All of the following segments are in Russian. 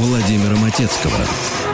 Владимира Матецкого.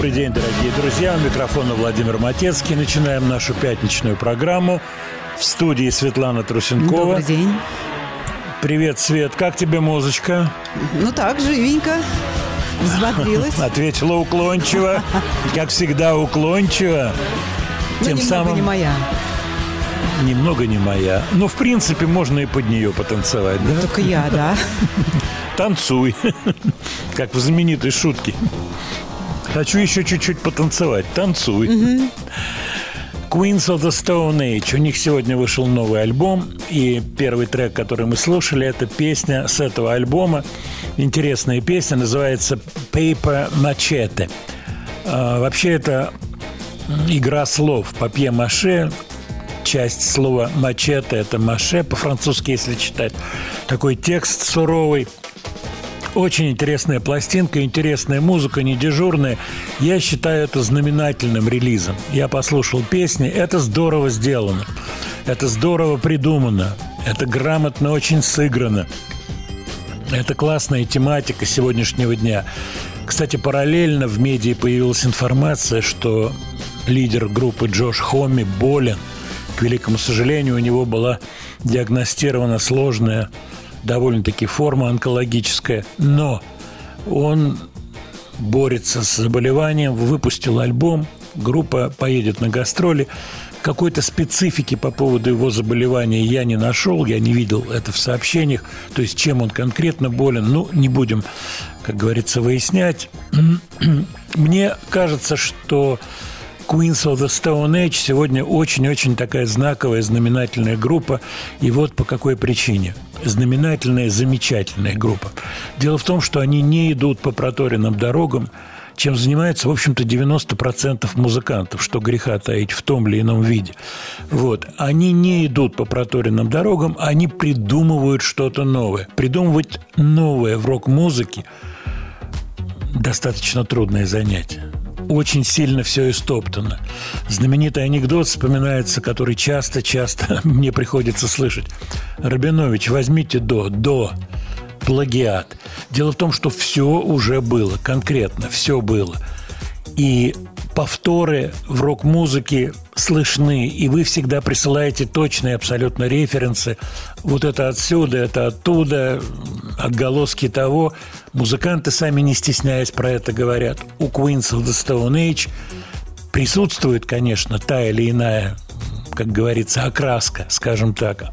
Добрый день, дорогие друзья. У микрофона Владимир Матецкий. Начинаем нашу пятничную программу. В студии Светлана Трусенкова. Добрый день. Привет, Свет. Как тебе музычка? Ну так, живенько. Взбодрилась. Ответила уклончиво. Как всегда, уклончиво. Ну, Тем самым... не моя. Немного не моя. Но, в принципе, можно и под нее потанцевать, да? Только я, да. Танцуй. Как в знаменитой шутке. Хочу еще чуть-чуть потанцевать. Танцуй. Queens of the Stone Age. У них сегодня вышел новый альбом, и первый трек, который мы слушали, это песня с этого альбома. Интересная песня, называется Paper Machete. А, вообще это игра слов. Папье-маше, часть слова мачете – это маше, по-французски, если читать. Такой текст суровый – очень интересная пластинка, интересная музыка, не дежурная. Я считаю это знаменательным релизом. Я послушал песни, это здорово сделано. Это здорово придумано. Это грамотно очень сыграно. Это классная тематика сегодняшнего дня. Кстати, параллельно в медиа появилась информация, что лидер группы Джош Хомми болен. К великому сожалению, у него была диагностирована сложная довольно-таки форма онкологическая, но он борется с заболеванием, выпустил альбом, группа поедет на гастроли. Какой-то специфики по поводу его заболевания я не нашел, я не видел это в сообщениях, то есть чем он конкретно болен, ну, не будем, как говорится, выяснять. Мне кажется, что Queens of the Stone Age сегодня очень-очень такая знаковая, знаменательная группа. И вот по какой причине. Знаменательная, замечательная группа. Дело в том, что они не идут по проторенным дорогам. чем занимается, в общем-то, 90% музыкантов, что греха таить в том или ином виде. Вот. Они не идут по проторенным дорогам, они придумывают что-то новое. Придумывать новое в рок-музыке достаточно трудное занятие очень сильно все истоптано. Знаменитый анекдот вспоминается, который часто-часто мне приходится слышать. Рабинович, возьмите до, до, плагиат. Дело в том, что все уже было, конкретно все было. И повторы в рок-музыке слышны, и вы всегда присылаете точные абсолютно референсы. Вот это отсюда, это оттуда, отголоски того. Музыканты сами не стесняясь про это говорят. У Queens of the Stone Age присутствует, конечно, та или иная, как говорится, окраска, скажем так.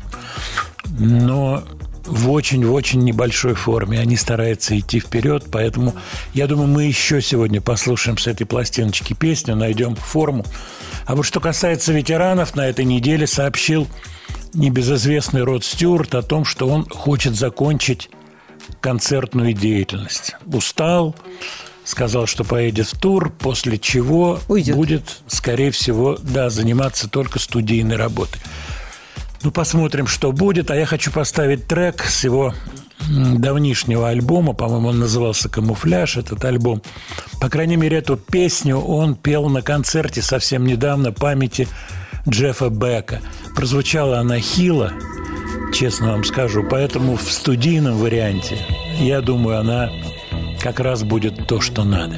Но в очень-очень небольшой форме. Они стараются идти вперед, поэтому я думаю, мы еще сегодня послушаем с этой пластиночки песню, найдем форму. А вот что касается ветеранов, на этой неделе сообщил небезызвестный Род Стюарт о том, что он хочет закончить концертную деятельность. Устал, сказал, что поедет в тур, после чего Уйдет. будет, скорее всего, да, заниматься только студийной работой. Ну, посмотрим, что будет. А я хочу поставить трек с его давнишнего альбома, по-моему, он назывался «Камуфляж», этот альбом. По крайней мере, эту песню он пел на концерте совсем недавно памяти Джеффа Бека. Прозвучала она хило, честно вам скажу, поэтому в студийном варианте, я думаю, она как раз будет то, что надо.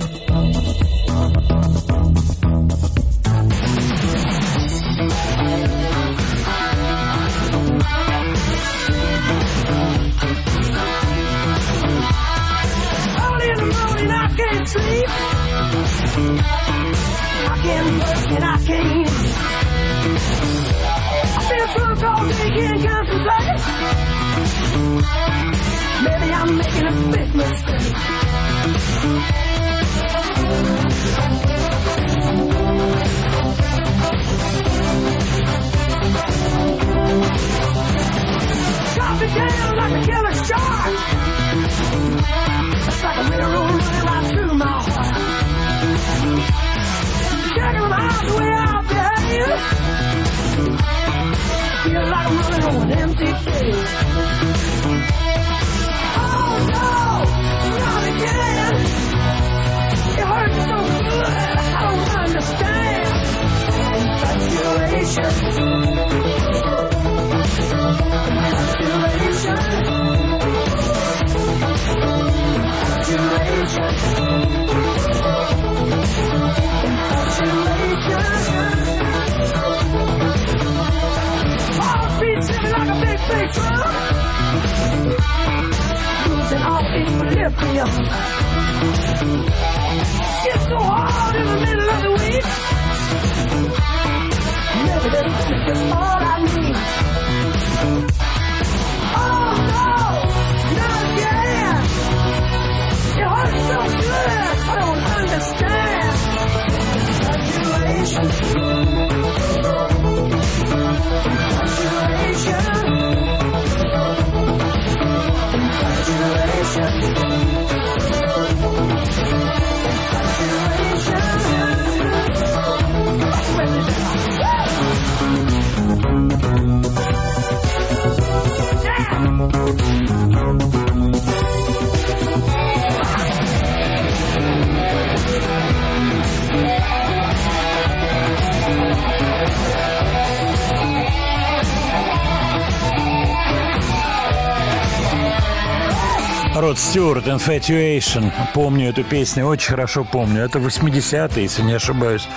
Chop it down like a killer shark! Род Стюарт, Infatuation. Помню эту песню, очень хорошо помню. Это 80-е, если не ошибаюсь.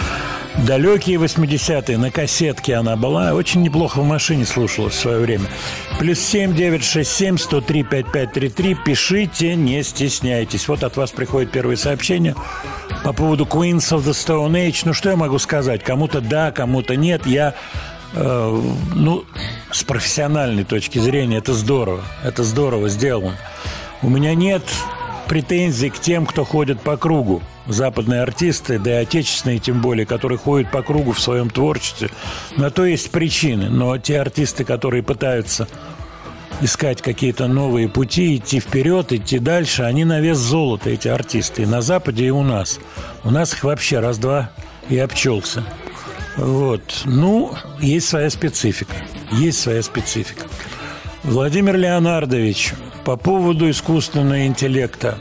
Далекие 80-е, на кассетке она была. Очень неплохо в машине слушалась в свое время. Плюс 7 967 103 5533. Пишите, не стесняйтесь. Вот от вас приходит первое сообщение по поводу Queens of the Stone Age. Ну, что я могу сказать? Кому-то да, кому-то нет. Я э, ну, с профессиональной точки зрения, это здорово. Это здорово сделано. У меня нет претензий к тем, кто ходит по кругу. Западные артисты, да и отечественные тем более, которые ходят по кругу в своем творчестве. На то есть причины. Но те артисты, которые пытаются искать какие-то новые пути, идти вперед, идти дальше. Они на вес золота, эти артисты. И на Западе, и у нас. У нас их вообще раз-два и обчелся. Вот. Ну, есть своя специфика. Есть своя специфика. Владимир Леонардович, по поводу искусственного интеллекта.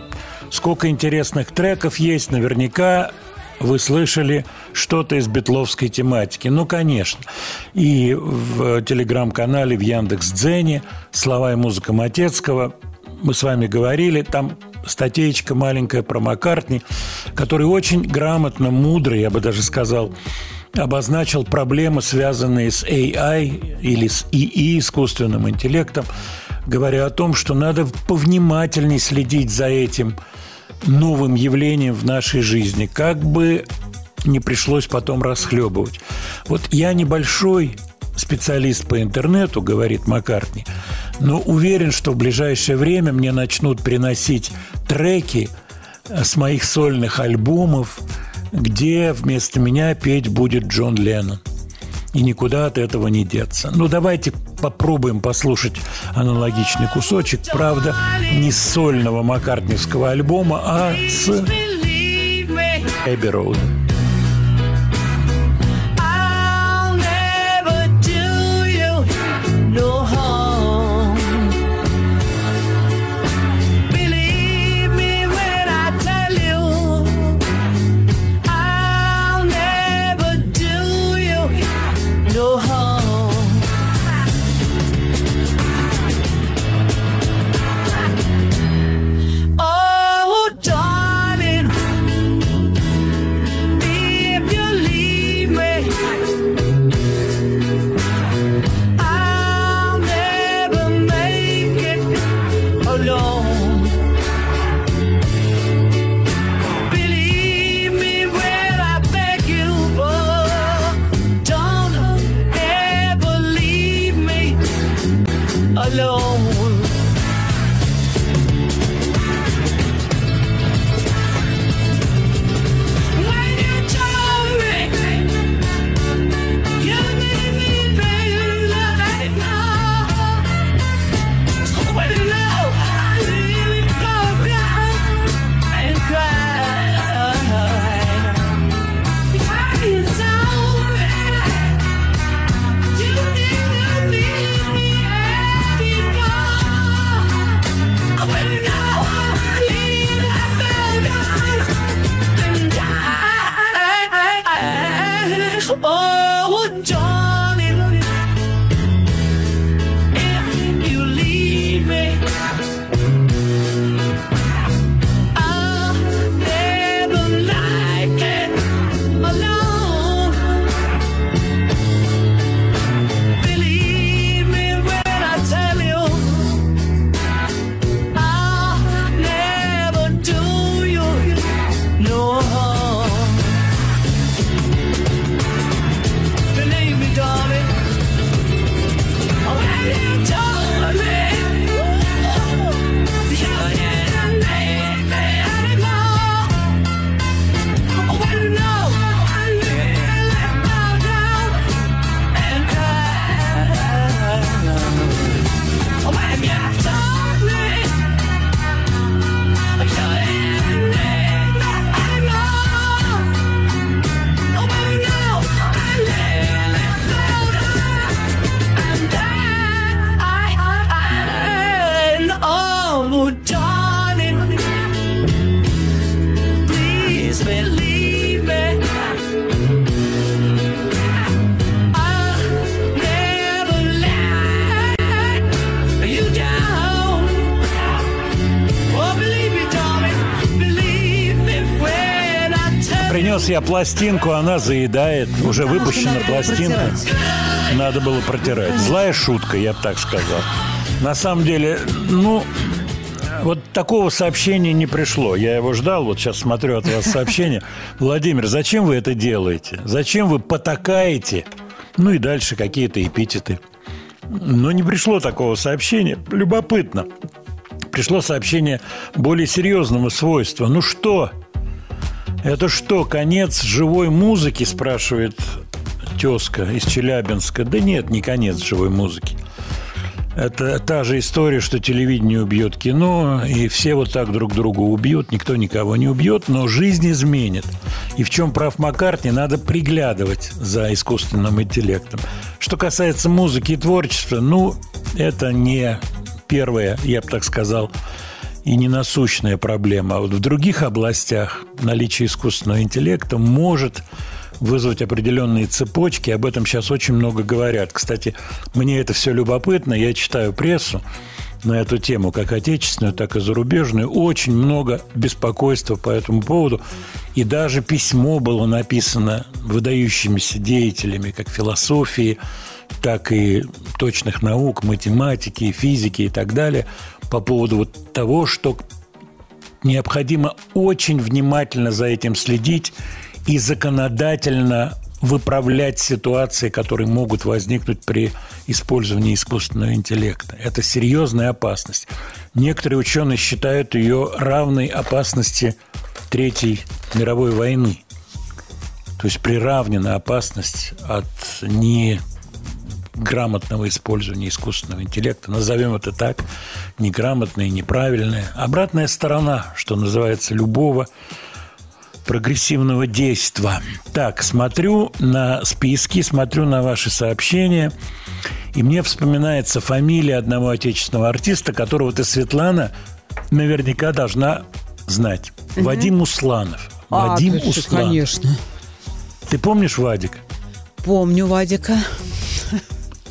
Сколько интересных треков есть, наверняка вы слышали что-то из битловской тематики. Ну, конечно. И в телеграм-канале, в Яндекс.Дзене «Слова и музыка Матецкого» мы с вами говорили, там статейка маленькая про Маккартни, который очень грамотно, мудро, я бы даже сказал, обозначил проблемы, связанные с AI или с ИИ, искусственным интеллектом, говоря о том, что надо повнимательней следить за этим новым явлением в нашей жизни, как бы не пришлось потом расхлебывать. Вот я небольшой специалист по интернету, говорит Маккартни, но уверен, что в ближайшее время мне начнут приносить треки с моих сольных альбомов, где вместо меня петь будет Джон Леннон. И никуда от этого не деться. Ну, давайте попробуем послушать аналогичный кусочек. Правда, не с сольного маккартневского альбома, а с Эбби Роуда. Принес я пластинку, она заедает. Уже выпущена пластинка. Протирать. Надо было протирать. Злая шутка, я бы так сказал. На самом деле, ну, вот такого сообщения не пришло. Я его ждал, вот сейчас смотрю от вас сообщение. Владимир, зачем вы это делаете? Зачем вы потакаете? Ну и дальше какие-то эпитеты. Но не пришло такого сообщения. Любопытно. Пришло сообщение более серьезного свойства. Ну что, это что, конец живой музыки, спрашивает тезка из Челябинска. Да нет, не конец живой музыки. Это та же история, что телевидение убьет кино, и все вот так друг друга убьют, никто никого не убьет, но жизнь изменит. И в чем прав Маккартни, надо приглядывать за искусственным интеллектом. Что касается музыки и творчества, ну, это не первая, я бы так сказал, и не насущная проблема. А вот в других областях наличие искусственного интеллекта может вызвать определенные цепочки. Об этом сейчас очень много говорят. Кстати, мне это все любопытно. Я читаю прессу на эту тему, как отечественную, так и зарубежную. Очень много беспокойства по этому поводу. И даже письмо было написано выдающимися деятелями, как философии, так и точных наук, математики, физики и так далее, по поводу вот того, что необходимо очень внимательно за этим следить и законодательно выправлять ситуации, которые могут возникнуть при использовании искусственного интеллекта. Это серьезная опасность. Некоторые ученые считают ее равной опасности Третьей мировой войны. То есть приравнена опасность от неграмотного использования искусственного интеллекта. Назовем это так. Неграмотное, неправильное. Обратная сторона, что называется, любого прогрессивного действа. Так, смотрю на списки, смотрю на ваши сообщения, и мне вспоминается фамилия одного отечественного артиста, которого ты, Светлана, наверняка должна знать. Угу. Вадим Усланов. А, Вадим Усланов. Конечно. Ты помнишь Вадик? Помню Вадика.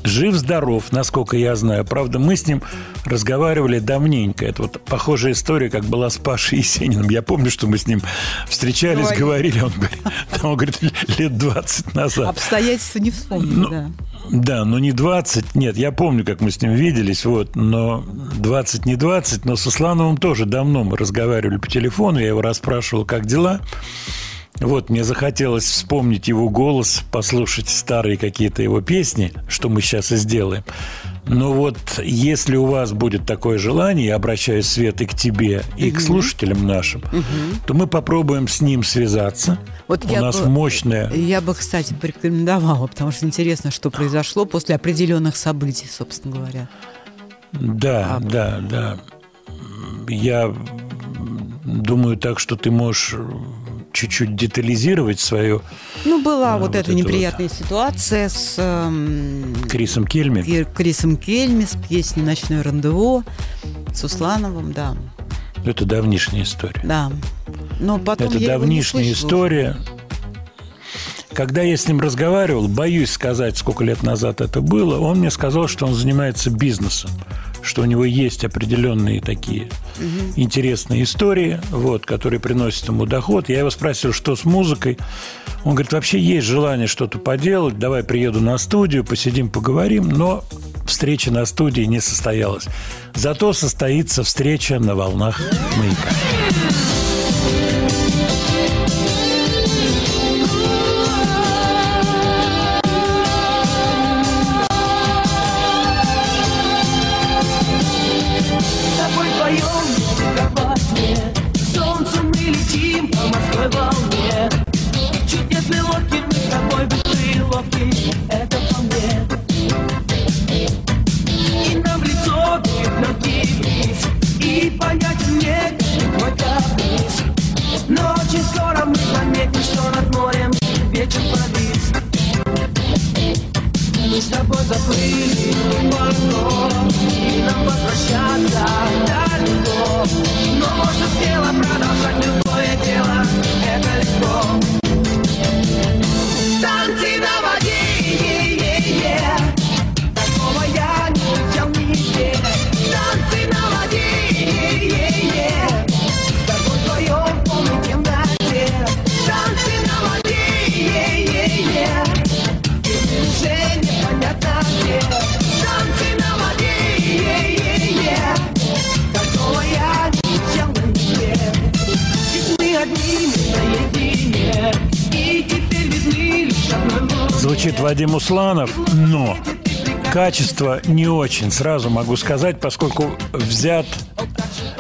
Жив-здоров, насколько я знаю. Правда, мы с ним разговаривали давненько. Это вот похожая история, как была с Пашей Есениным. Я помню, что мы с ним встречались, Говорили. говорили. Он говорит, он говорит, лет 20 назад. Обстоятельства не вспомню, ну, да. Да, но не 20, нет, я помню, как мы с ним виделись, вот, но 20 не 20, но с Ислановым тоже давно мы разговаривали по телефону, я его расспрашивал, как дела. Вот, мне захотелось вспомнить его голос, послушать старые какие-то его песни, что мы сейчас и сделаем. Но вот если у вас будет такое желание, я обращаюсь, Свет, и к тебе, и угу. к слушателям нашим, угу. то мы попробуем с ним связаться. Вот у нас бы, мощная... Я бы, кстати, порекомендовала, потому что интересно, что произошло после определенных событий, собственно говоря. Да, а... да, да. Я думаю так, что ты можешь чуть-чуть детализировать свою... Ну, была вот, вот эта неприятная вот... ситуация с... Эм, Крисом Кельми. Крисом Кельми с песней «Ночное рандеву», с Услановым, да. Это давнишняя история. Да. Но потом Это давнишняя история. Когда я с ним разговаривал, боюсь сказать, сколько лет назад это было, он мне сказал, что он занимается бизнесом что у него есть определенные такие угу. интересные истории, вот, которые приносят ему доход. Я его спросил, что с музыкой. Он говорит, вообще есть желание что-то поделать, давай приеду на студию, посидим, поговорим, но встреча на студии не состоялась. Зато состоится встреча на волнах маяка. Вадим Усланов, но качество не очень, сразу могу сказать, поскольку взят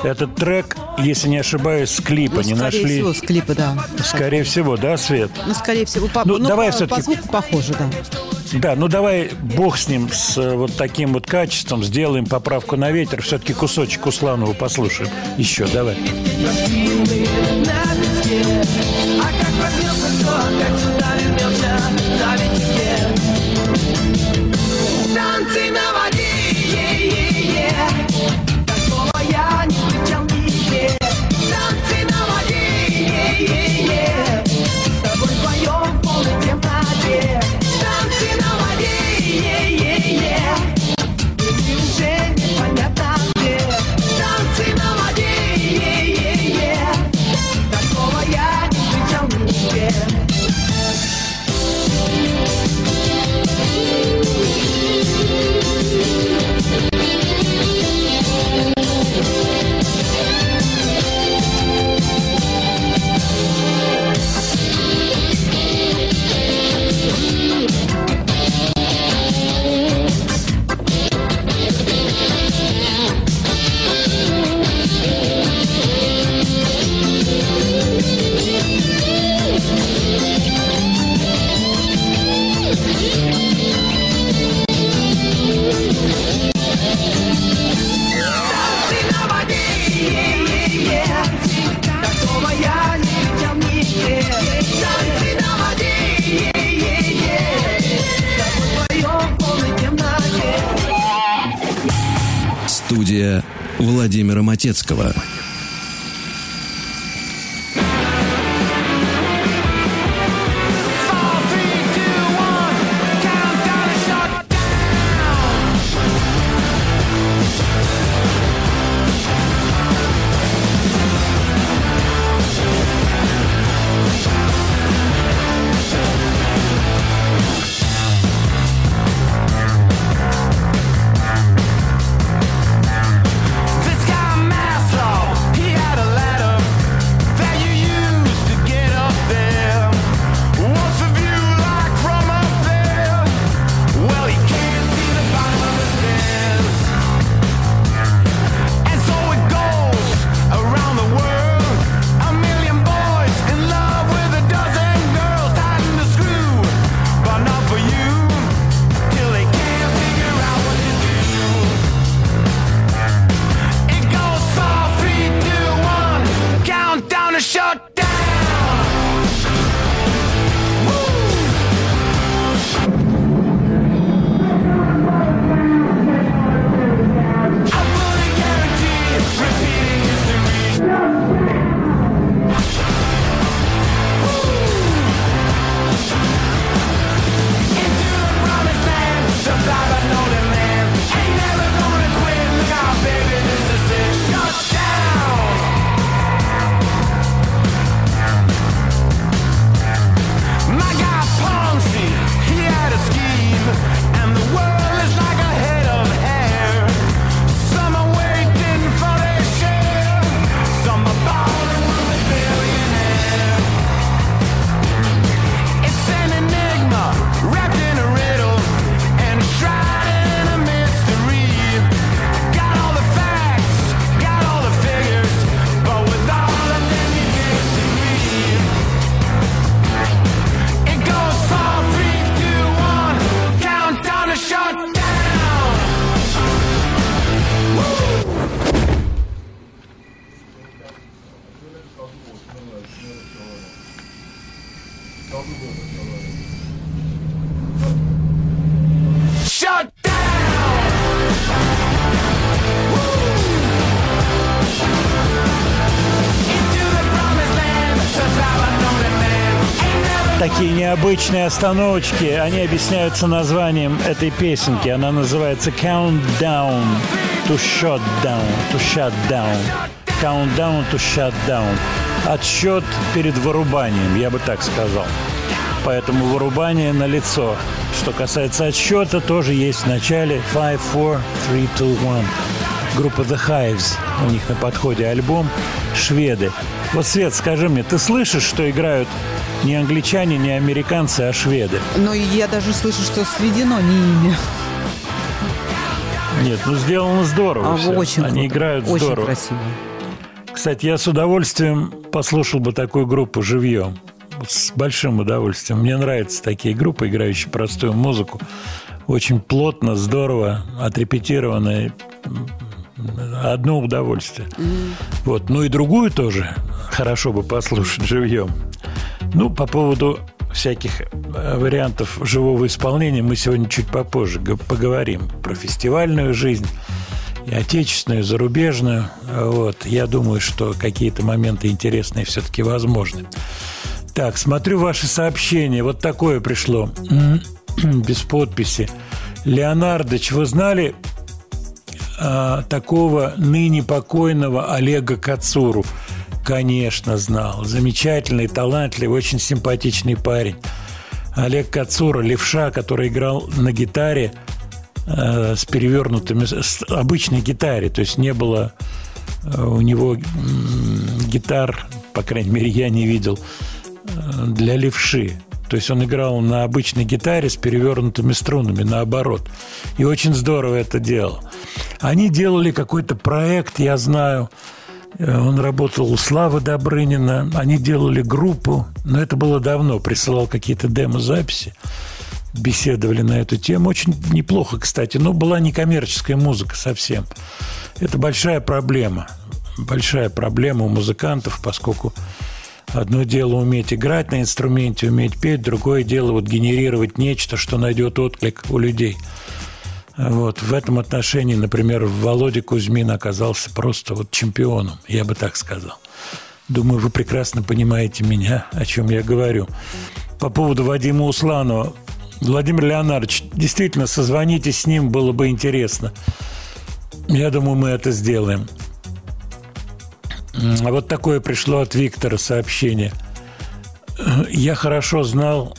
этот трек, если не ошибаюсь, с клипа ну, не нашли. Скорее всего, с клипа, да. Скорее всего, да, Свет? Ну, скорее всего, по, ну, ну, давай по, все-таки. По звуку похоже, да. Да, ну давай бог с ним, с э, вот таким вот качеством, сделаем поправку на ветер. Все-таки кусочек Усланова послушаем. Еще, давай. Необычные остановочки, они объясняются названием этой песенки. Она называется Countdown to Shut Down. To Shut Down. Countdown to Shut Down. Отсчет перед вырубанием, я бы так сказал. Поэтому вырубание на лицо. Что касается отсчета, тоже есть в начале 5, 4, 3, 2, 1. Группа The Hives. У них на подходе альбом. Шведы. Вот, Свет, скажи мне, ты слышишь, что играют не англичане, не американцы, а шведы. Но я даже слышу, что сведено не имя. Нет, ну сделано здорово. А, все. Очень Они круто. играют очень здорово. красиво. Кстати, я с удовольствием послушал бы такую группу живьем. с большим удовольствием. Мне нравятся такие группы, играющие простую музыку. Очень плотно, здорово, отрепетированно. Одно удовольствие. Mm-hmm. Вот. Ну и другую тоже хорошо бы послушать живьем. Ну, по поводу всяких э, вариантов живого исполнения мы сегодня чуть попозже поговорим. Про фестивальную жизнь и отечественную, и зарубежную. Вот. Я думаю, что какие-то моменты интересные все-таки возможны. Так, смотрю ваши сообщения. Вот такое пришло. Без подписи. Леонардович, вы знали а, такого ныне покойного Олега Кацуру? Конечно, знал. Замечательный, талантливый, очень симпатичный парень. Олег Кацура, левша, который играл на гитаре э, с перевернутыми, с обычной гитаре, то есть не было э, у него гитар, по крайней мере, я не видел, э, для левши. То есть он играл на обычной гитаре с перевернутыми струнами, наоборот. И очень здорово это делал. Они делали какой-то проект, я знаю, он работал у Славы Добрынина. Они делали группу, но это было давно. Присылал какие-то демо-записи. Беседовали на эту тему. Очень неплохо, кстати. Но была не коммерческая музыка совсем. Это большая проблема. Большая проблема у музыкантов, поскольку Одно дело уметь играть на инструменте, уметь петь, другое дело вот генерировать нечто, что найдет отклик у людей – вот, в этом отношении, например, Володя Кузьмин оказался просто вот чемпионом, я бы так сказал. Думаю, вы прекрасно понимаете меня, о чем я говорю. По поводу Вадима Усланова. Владимир Леонардович, действительно, созвонитесь с ним, было бы интересно. Я думаю, мы это сделаем. А вот такое пришло от Виктора сообщение. Я хорошо знал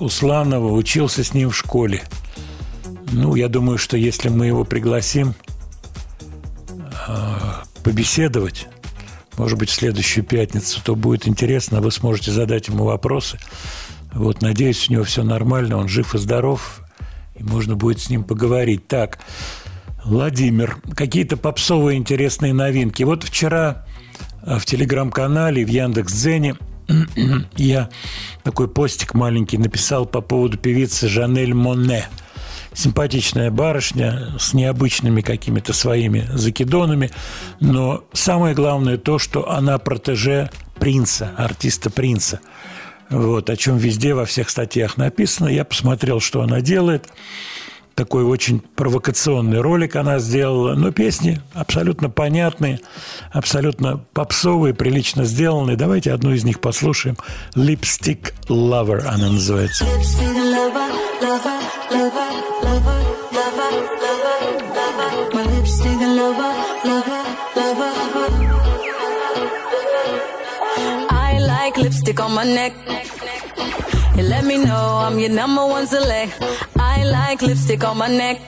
Усланова, учился с ним в школе – ну, я думаю, что если мы его пригласим э, побеседовать, может быть, в следующую пятницу, то будет интересно, вы сможете задать ему вопросы. Вот, надеюсь, у него все нормально, он жив и здоров, и можно будет с ним поговорить. Так, Владимир, какие-то попсовые интересные новинки. Вот вчера э, в телеграм-канале, в Яндекс.Дзене я такой постик маленький написал по поводу певицы Жанель Моне – симпатичная барышня с необычными какими-то своими закидонами, но самое главное то, что она протеже принца, артиста принца. Вот, о чем везде во всех статьях написано. Я посмотрел, что она делает. Такой очень провокационный ролик она сделала. Но песни абсолютно понятные, абсолютно попсовые, прилично сделанные. Давайте одну из них послушаем. «Lipstick Lover» она называется. Lover, lover. lipstick on my neck. You let me know I'm your number one select. I like lipstick on my neck.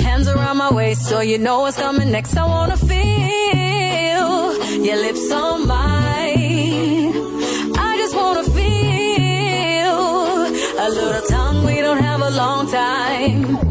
Hands around my waist so you know what's coming next. I wanna feel your lips on mine. I just wanna feel a little tongue. We don't have a long time.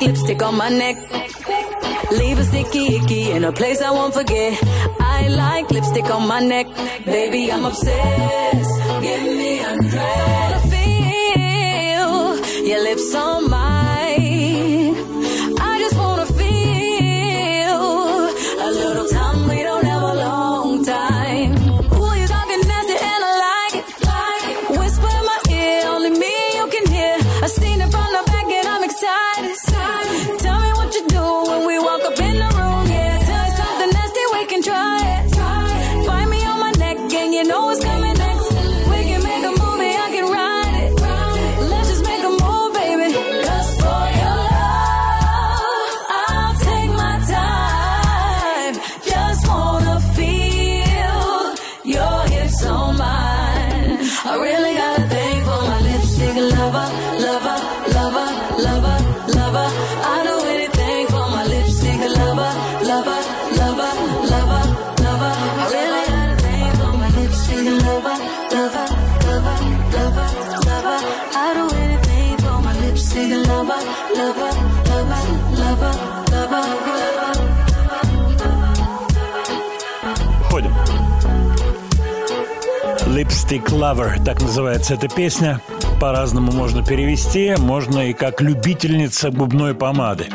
Like lipstick on my neck. Leave a sticky icky in a place I won't forget. I like lipstick on my neck. Baby, I'm obsessed. Give me undressed. I feel your lips on mine. Lipstick Lover, так называется эта песня. По-разному можно перевести, можно и как любительница губной помады.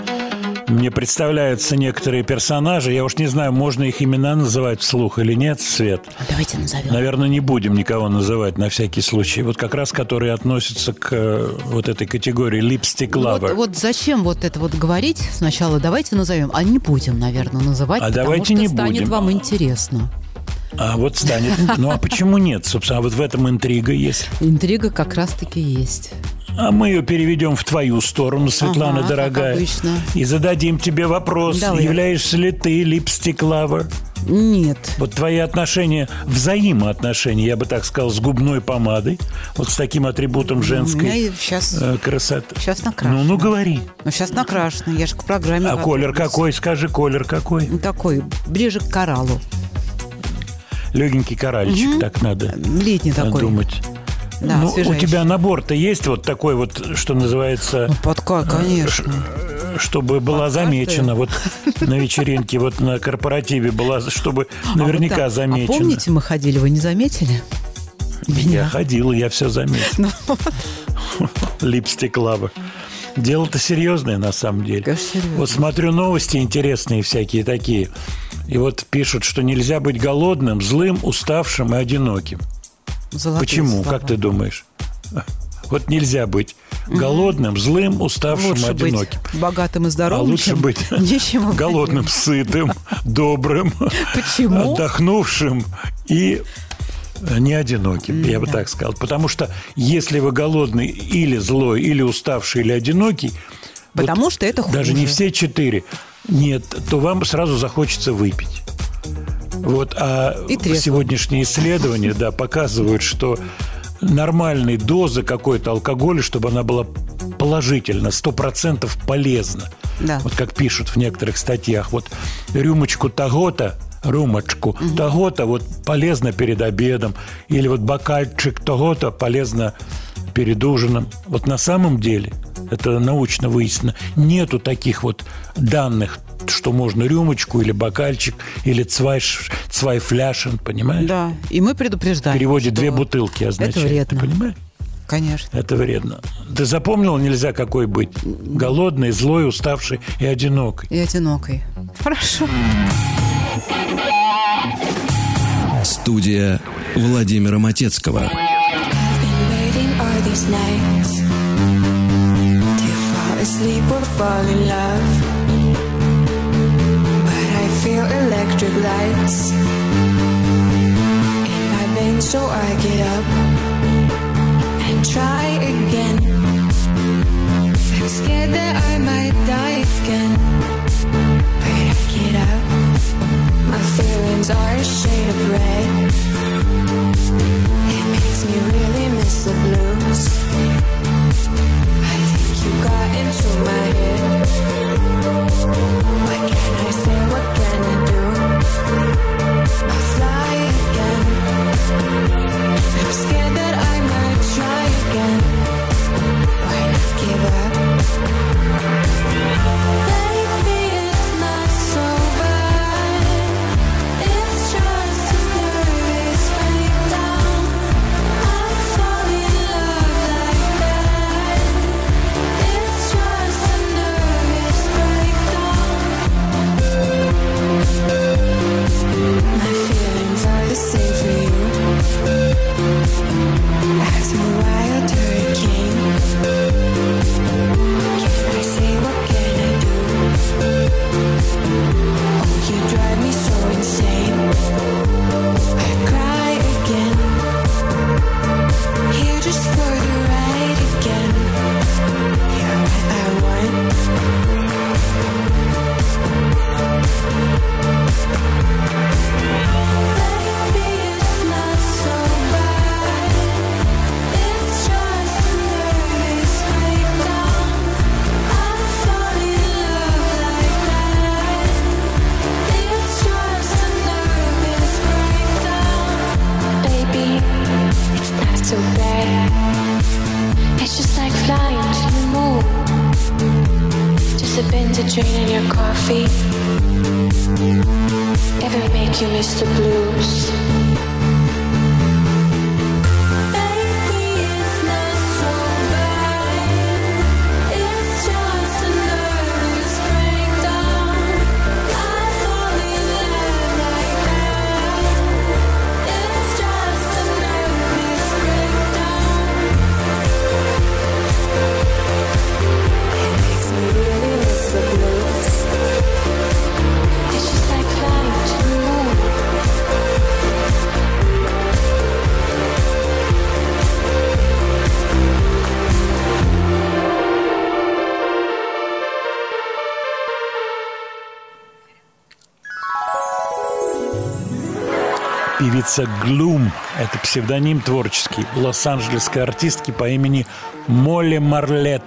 Мне представляются некоторые персонажи. Я уж не знаю, можно их имена называть вслух или нет, Свет. А давайте назовем. Наверное, не будем никого называть на всякий случай. Вот как раз которые относятся к э, вот этой категории lipstick lover. Вот, вот зачем вот это вот говорить? Сначала давайте назовем, а не будем, наверное, называть, а потому давайте что не станет будем. вам интересно. А вот станет. Ну а почему нет? Собственно, а вот в этом интрига есть. Интрига как раз-таки есть. А мы ее переведем в твою сторону, Светлана, Ага, дорогая. И зададим тебе вопрос, Давай. являешься ли ты липстик лавер? Нет. Вот твои отношения, взаимоотношения, я бы так сказал, с губной помадой, вот с таким атрибутом У меня женской сейчас, э, красоты. сейчас накрашено. Ну, ну говори. Ну, сейчас накрашено. Я же к программе А колер готовлюсь. какой? Скажи, колер какой? Такой, ближе к кораллу. Легенький коральчик, так надо Летний такой. думать. Да, ну, у тебя набор-то есть вот такой вот, что называется, Ну, подка, конечно. чтобы была Подкаты? замечена вот на вечеринке, вот на корпоративе была, чтобы А наверняка так. замечена. А помните, мы ходили, вы не заметили? Я Меня. ходил, я все заметил. Ну, Липстик лава. Дело-то серьезное на самом деле. Конечно, серьезно. Вот смотрю новости интересные всякие такие. И вот пишут, что нельзя быть голодным, злым, уставшим и одиноким. золотые Почему? слова. Как ты думаешь? Вот нельзя быть голодным, злым, уставшим Лучше и быть одиноким. богатым и А здоровым, лучше чем быть нищим голодным, сытым, добрым, Почему? отдохнувшим и не одиноким, я бы да. так сказал. Потому что если вы голодный или злой, или уставший, или одинокий, вот Потому что это хуже. даже не все четыре, нет, то вам сразу захочется выпить. Вот, а И трезво. сегодняшние исследования, да, показывают, что нормальной дозы какой-то алкоголя, чтобы она была положительно, 100% полезна. Да. Вот как пишут в некоторых статьях, вот рюмочку того-то, рюмочку того-то вот полезно перед обедом, или вот бокальчик того-то полезно перед ужином. Вот на самом деле, это научно выяснено, нету таких вот данных, что можно рюмочку или бокальчик, или цвайш, цвайфляшен, понимаешь? Да, и мы В предупреждаем. переводе что две бутылки означает. Это вредно. Ты понимаешь? Конечно. Это вредно. Ты запомнил, нельзя какой быть? Голодный, злой, уставший и одинокий. И одинокой. Хорошо. Студия Владимира Матецкого. Asleep or fall in love. But I feel electric lights in my veins, so I get up and try again. I'm scared that I might die again, but I get up. My feelings are a shade of red. It makes me really miss the blues. I think you got into my head. What can I say? What can I do? I'll fly again. I'm scared that I might try again. Why not give up? Певица Глум – это псевдоним творческий лос-анджелесской артистки по имени Молли Марлетт.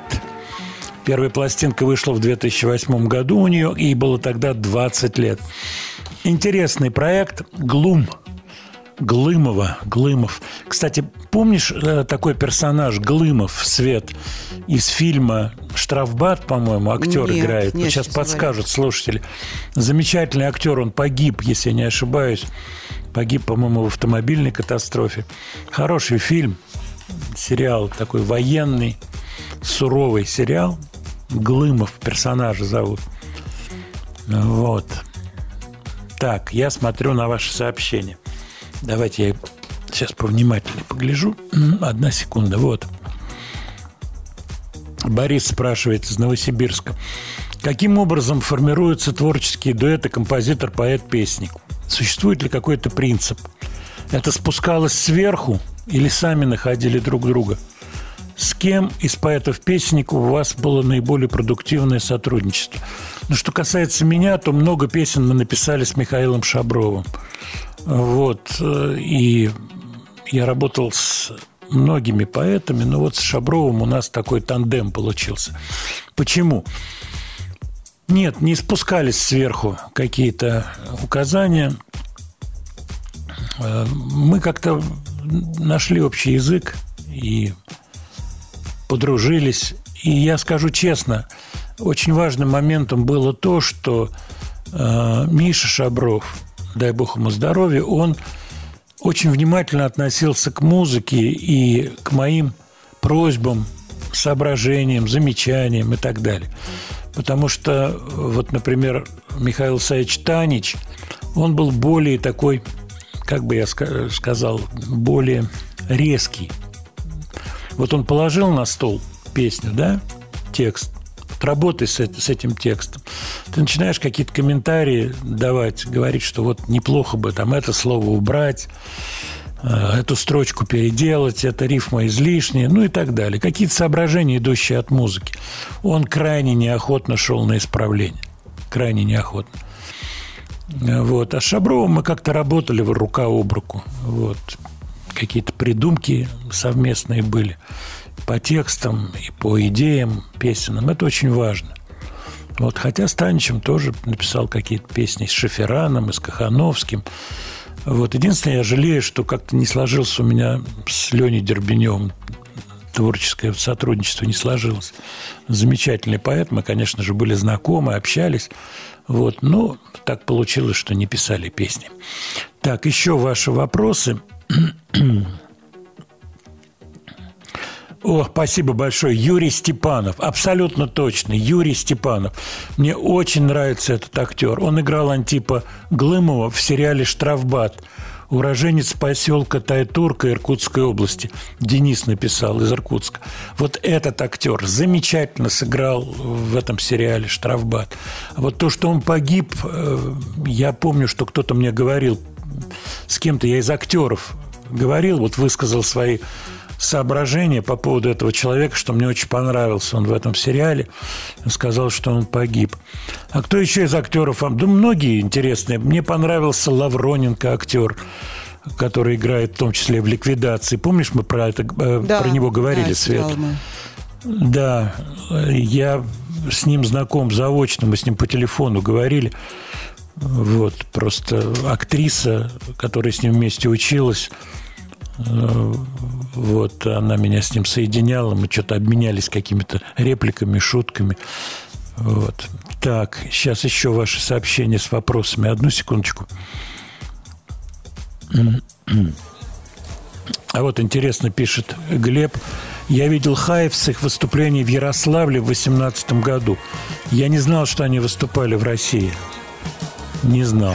Первая пластинка вышла в 2008 году у нее, ей было тогда 20 лет. Интересный проект «Глум». Глымова, Глымов. Кстати, помнишь э, такой персонаж Глымов, Свет, из фильма «Штрафбат», по-моему, актер Нет, играет? Нет, сейчас сейчас подскажут слушатели. Замечательный актер, он погиб, если я не ошибаюсь. Погиб, по-моему, в автомобильной катастрофе. Хороший фильм, сериал такой военный, суровый сериал. Глымов персонажа зовут. Вот. Так, я смотрю на ваши сообщения. Давайте я сейчас повнимательнее погляжу. Одна секунда, вот. Борис спрашивает из Новосибирска. Каким образом формируются творческие дуэты композитор-поэт-песник? Существует ли какой-то принцип? Это спускалось сверху или сами находили друг друга? С кем из поэтов-песенников у вас было наиболее продуктивное сотрудничество? Ну, что касается меня, то много песен мы написали с Михаилом Шабровым. Вот. э, И я работал с многими поэтами, но вот с Шабровым у нас такой тандем получился. Почему? Нет, не спускались сверху какие-то указания. Э, Мы как-то нашли общий язык и подружились. И я скажу честно, очень важным моментом было то, что э, Миша Шабров, дай бог ему здоровья, он очень внимательно относился к музыке и к моим просьбам, соображениям, замечаниям и так далее. Потому что, вот, например, Михаил Саевич Танич, он был более такой, как бы я ска- сказал, более резкий. Вот он положил на стол песню, да, текст, работай с, с этим текстом. Ты начинаешь какие-то комментарии давать, говорить, что вот неплохо бы там это слово убрать, эту строчку переделать, это рифма излишняя, ну и так далее. Какие-то соображения, идущие от музыки. Он крайне неохотно шел на исправление. Крайне неохотно. Э, Вот. А с Шабровым мы как-то работали в рука об руку. Вот. Какие-то придумки совместные были по текстам и по идеям песенным. Это очень важно. Вот, хотя с Таничем тоже написал какие-то песни с Шефераном, и с Кахановским. Вот. Единственное, я жалею, что как-то не сложился у меня с Леней Дербеневым творческое сотрудничество не сложилось. Замечательный поэт, мы, конечно же, были знакомы, общались. Вот. Но так получилось, что не писали песни. Так, еще ваши вопросы. О, спасибо большое. Юрий Степанов. Абсолютно точно. Юрий Степанов. Мне очень нравится этот актер. Он играл Антипа Глымова в сериале «Штрафбат». Уроженец поселка Тайтурка Иркутской области. Денис написал из Иркутска. Вот этот актер замечательно сыграл в этом сериале «Штрафбат». А вот то, что он погиб, э, я помню, что кто-то мне говорил, с кем-то я из актеров говорил, вот высказал свои соображения по поводу этого человека, что мне очень понравился он в этом сериале. Он сказал, что он погиб. А кто еще из актеров вам? Да многие интересные. Мне понравился Лавроненко, актер, который играет в том числе в «Ликвидации». Помнишь, мы про, это, э, Да, про него говорили, да, Свет? Да, я с ним знаком заочно, мы с ним по телефону говорили. Вот, просто актриса, которая с ним вместе училась, вот, она меня с ним соединяла, мы что-то обменялись какими-то репликами, шутками. Вот. Так, сейчас еще ваши сообщения с вопросами. Одну секундочку. А вот интересно пишет Глеб. Я видел Хаев с их выступлений в Ярославле в 2018 году. Я не знал, что они выступали в России. Не знал.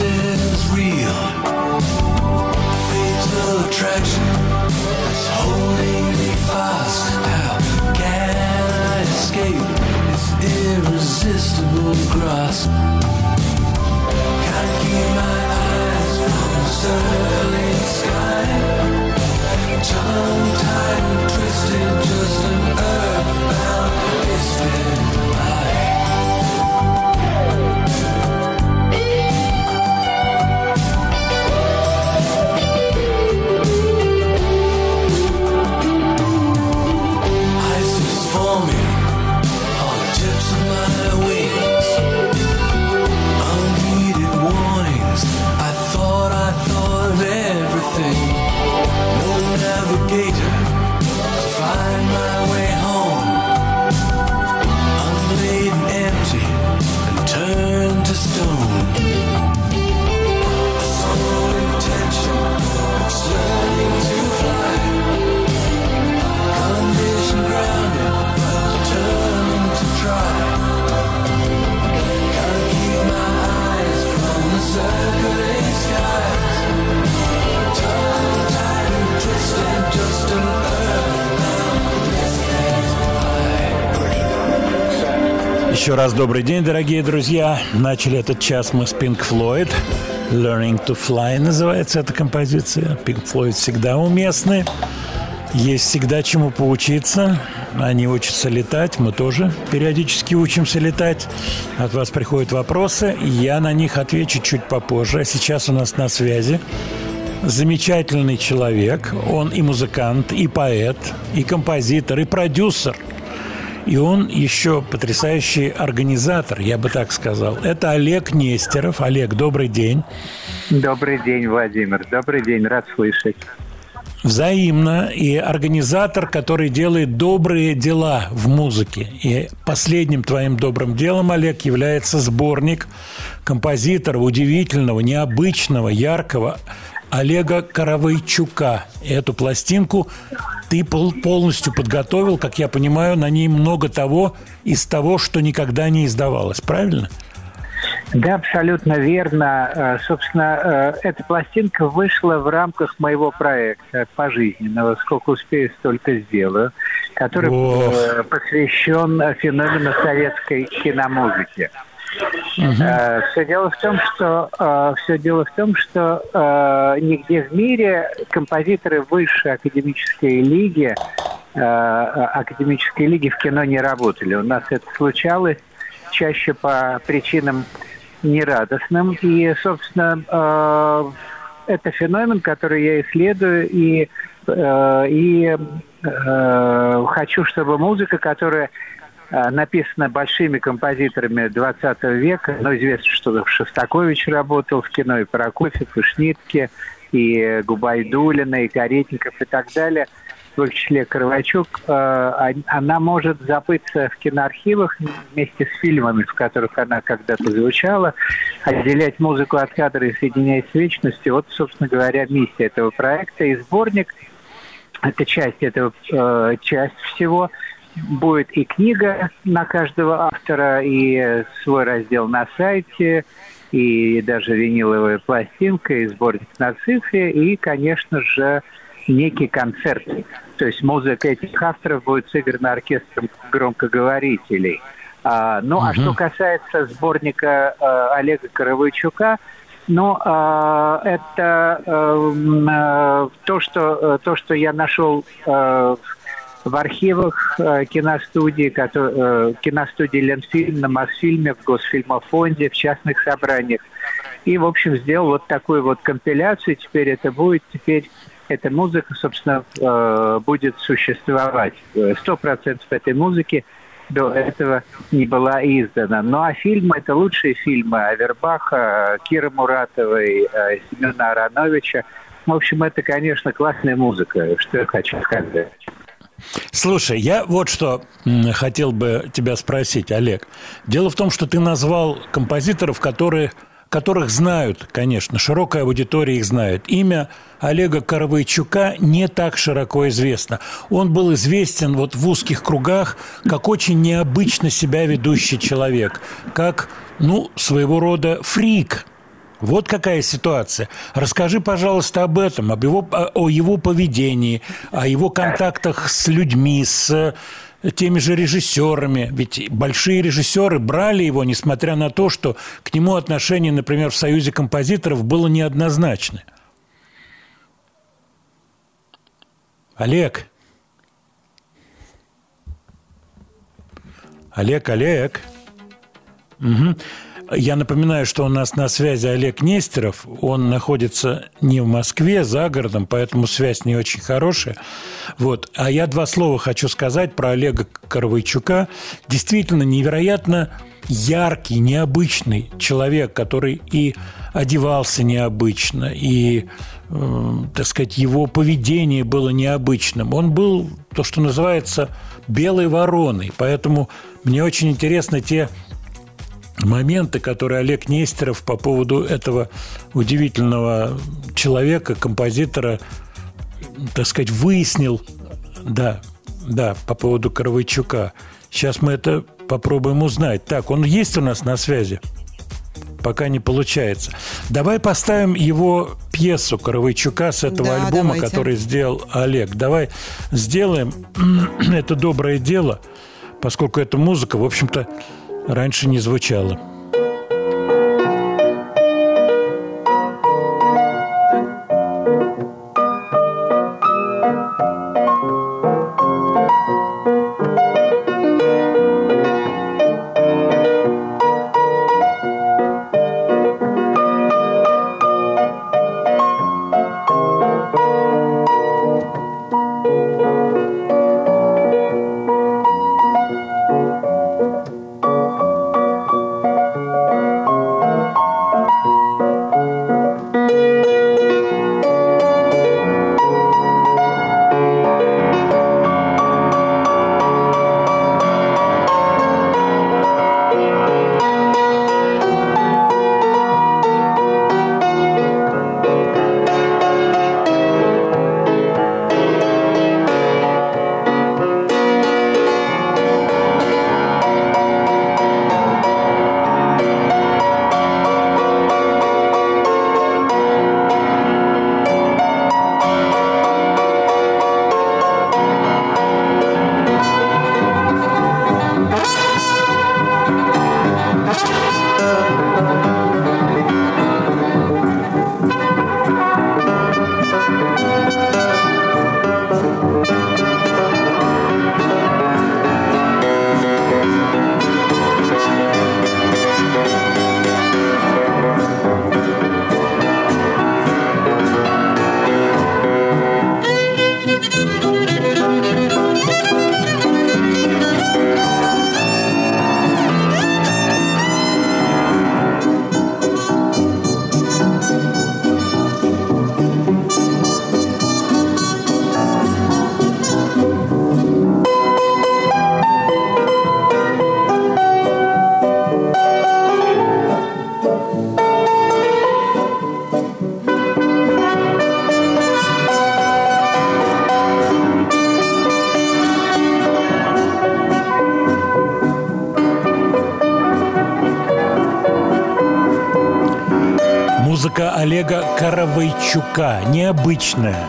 Is real. Fatal attraction is holding me fast. How can I escape its irresistible grasp? Can't keep my eyes from the sterling sky. Tongue tied and twisted, just an раз добрый день, дорогие друзья. Начали этот час мы с Pink Floyd. Learning to Fly называется эта композиция. Pink Floyd всегда уместны. Есть всегда чему поучиться. Они учатся летать, мы тоже периодически учимся летать. От вас приходят вопросы, я на них отвечу чуть попозже. А сейчас у нас на связи замечательный человек. Он и музыкант, и поэт, и композитор, и продюсер. И он еще потрясающий организатор, я бы так сказал. Это Олег Нестеров. Олег, добрый день. Добрый день, Владимир. Добрый день, рад слышать. Взаимно. И организатор, который делает добрые дела в музыке. И последним твоим добрым делом, Олег, является сборник композитора удивительного, необычного, яркого Олега Каравайчука. И эту пластинку ты пол- полностью подготовил, как я понимаю, на ней много того из того, что никогда не издавалось. Правильно? Да, абсолютно верно. Э, Собственно, э, эта пластинка вышла в рамках моего проекта пожизненного «Сколько успею, столько сделаю», который Ох. э, посвящен феномену советской киномузыки. Все дело в том, что все дело в том, что э, нигде в мире композиторы высшей академической лиги э, академической лиги в кино не работали. У нас это случалось чаще по причинам нерадостным. И, собственно, э, это феномен, который я исследую, и, э, и э, хочу, чтобы музыка, которая э, написана большими композиторами 20 века, но известно, что Шостакович работал в кино, и Прокофьев, и Шнитке, и Губайдулина, и Каретников, и так далее – в числе Кровачук, э, она может забыться в киноархивах вместе с фильмами, в которых она когда-то звучала, отделять музыку от кадра и соединять с вечностью. Вот, собственно говоря, миссия этого проекта. И сборник – это часть этого, э, часть всего. Будет и книга на каждого автора, и свой раздел на сайте, и даже виниловая пластинка, и сборник на цифре, и, конечно же, некий концерт. То есть музыка этих авторов будет сыграна оркестром громкоговорителей. А, ну, а что касается сборника а, Олега Каравайчука, ну, а, это а, то, что, то, что я нашел а, в архивах а, киностудии, который, а, киностудии Ленфильм, на Мосфильме, в Госфильмофонде, в частных собраниях. И, в общем, сделал вот такую вот компиляцию. Теперь это будет, теперь эта музыка, собственно, э, будет существовать. Сто процентов этой музыки до этого не была издана. Ну а фильмы – это лучшие фильмы Авербаха, Кира Муратовой, э, Семена Ароновича. В общем, это, конечно, классная музыка, что я хочу сказать. Слушай, я вот что хотел бы тебя спросить, Олег. Дело в том, что ты назвал композиторов, которые, которых знают, конечно, широкая аудитория их знает. Имя Олега Каравайчука не так широко известно. Он был известен вот в узких кругах как очень необычно себя ведущий человек, как, ну, своего рода фрик. Вот какая ситуация. Расскажи, пожалуйста, об этом, об его, о его поведении, о его контактах с людьми, с теми же режиссерами. Ведь большие режиссеры брали его, несмотря на то, что к нему отношение, например, в Союзе композиторов было неоднозначное. Олег. Олег, Олег. Мгм. Я напоминаю, что у нас на связи Олег Нестеров. Он находится не в Москве, за городом, поэтому связь не очень хорошая. Вот. А я два слова хочу сказать про Олега Коровайчука. Действительно невероятно яркий, необычный человек, который и одевался необычно, и, э, так сказать, его поведение было необычным. Он был то, что называется белой вороной. Поэтому мне очень интересны те моменты, которые Олег Нестеров по поводу этого удивительного человека, композитора, так сказать, выяснил, да, да, по поводу Коровайчука. Сейчас мы это попробуем узнать. Так, он есть у нас на связи? Пока не получается. Давай поставим его пьесу Коровайчука с этого Да, альбома, давайте. который сделал Олег. Давай сделаем это доброе дело, поскольку эта музыка, в общем-то, раньше не звучала. Каравайчука необычная,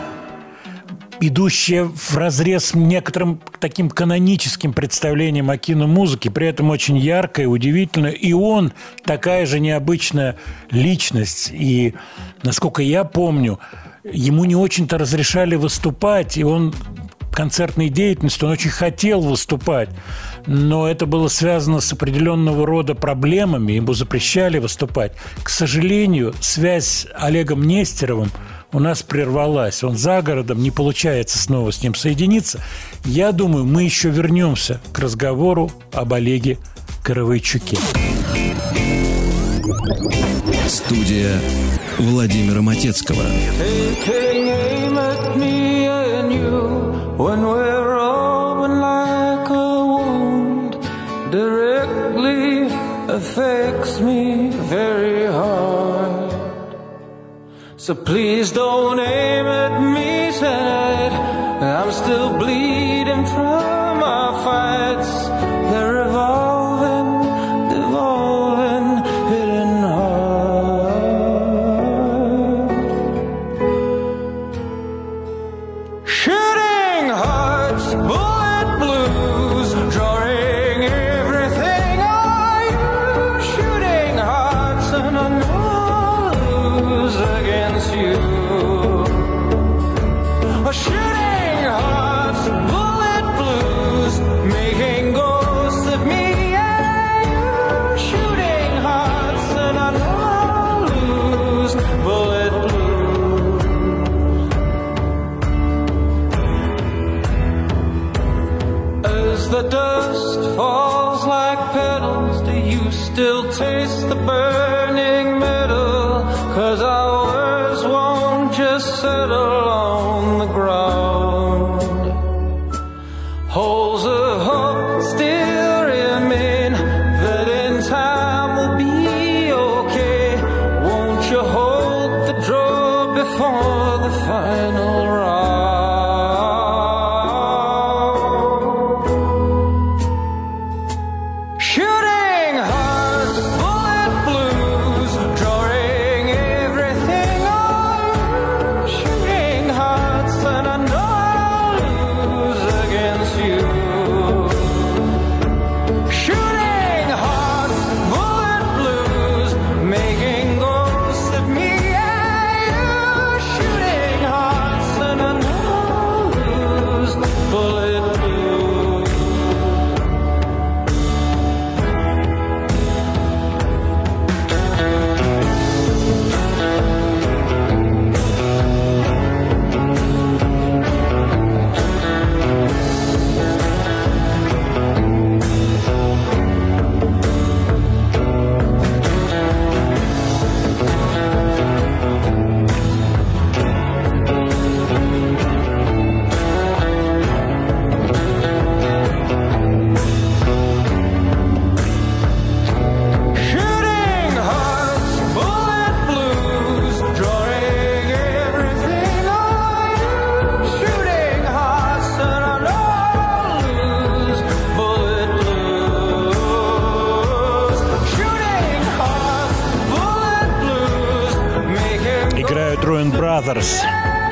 идущая в разрез некоторым таким каноническим представлениям о киномузыке, при этом очень яркая, удивительная. И он такая же необычная личность. И, насколько я помню, ему не очень-то разрешали выступать, и он концертной деятельностью, он очень хотел выступать, но это было связано с определенного рода проблемами, ему запрещали выступать. К сожалению, связь с Олегом Нестеровым у нас прервалась. Он за городом, не получается снова с ним соединиться. Я думаю, мы еще вернемся к разговору об Олеге Коровайчуке. Студия Владимира Матецкого. When we're open like a wound directly affects me very hard. So please don't aim at me tonight. I'm still bleeding from our fights. They're revolving,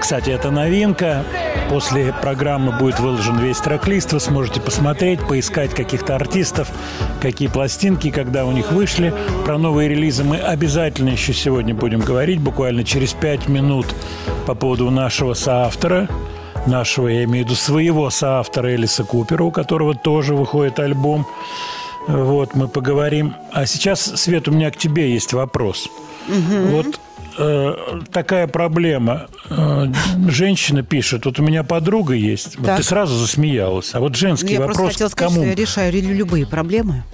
Кстати, это новинка. После программы будет выложен весь трек-лист. Вы сможете посмотреть, поискать каких-то артистов, какие пластинки, когда у них вышли. Про новые релизы мы обязательно еще сегодня будем говорить, буквально через пять минут по поводу нашего соавтора. Нашего, я имею в виду своего соавтора Элиса Купера, у которого тоже выходит альбом. Вот, мы поговорим. А сейчас, Свет, у меня к тебе есть вопрос. Вот э, такая проблема. Э, женщина пишет, вот у меня подруга есть. Вот ты сразу засмеялась. А вот женский Я вопрос просто хотела сказать, кому? что я решаю лю- любые проблемы.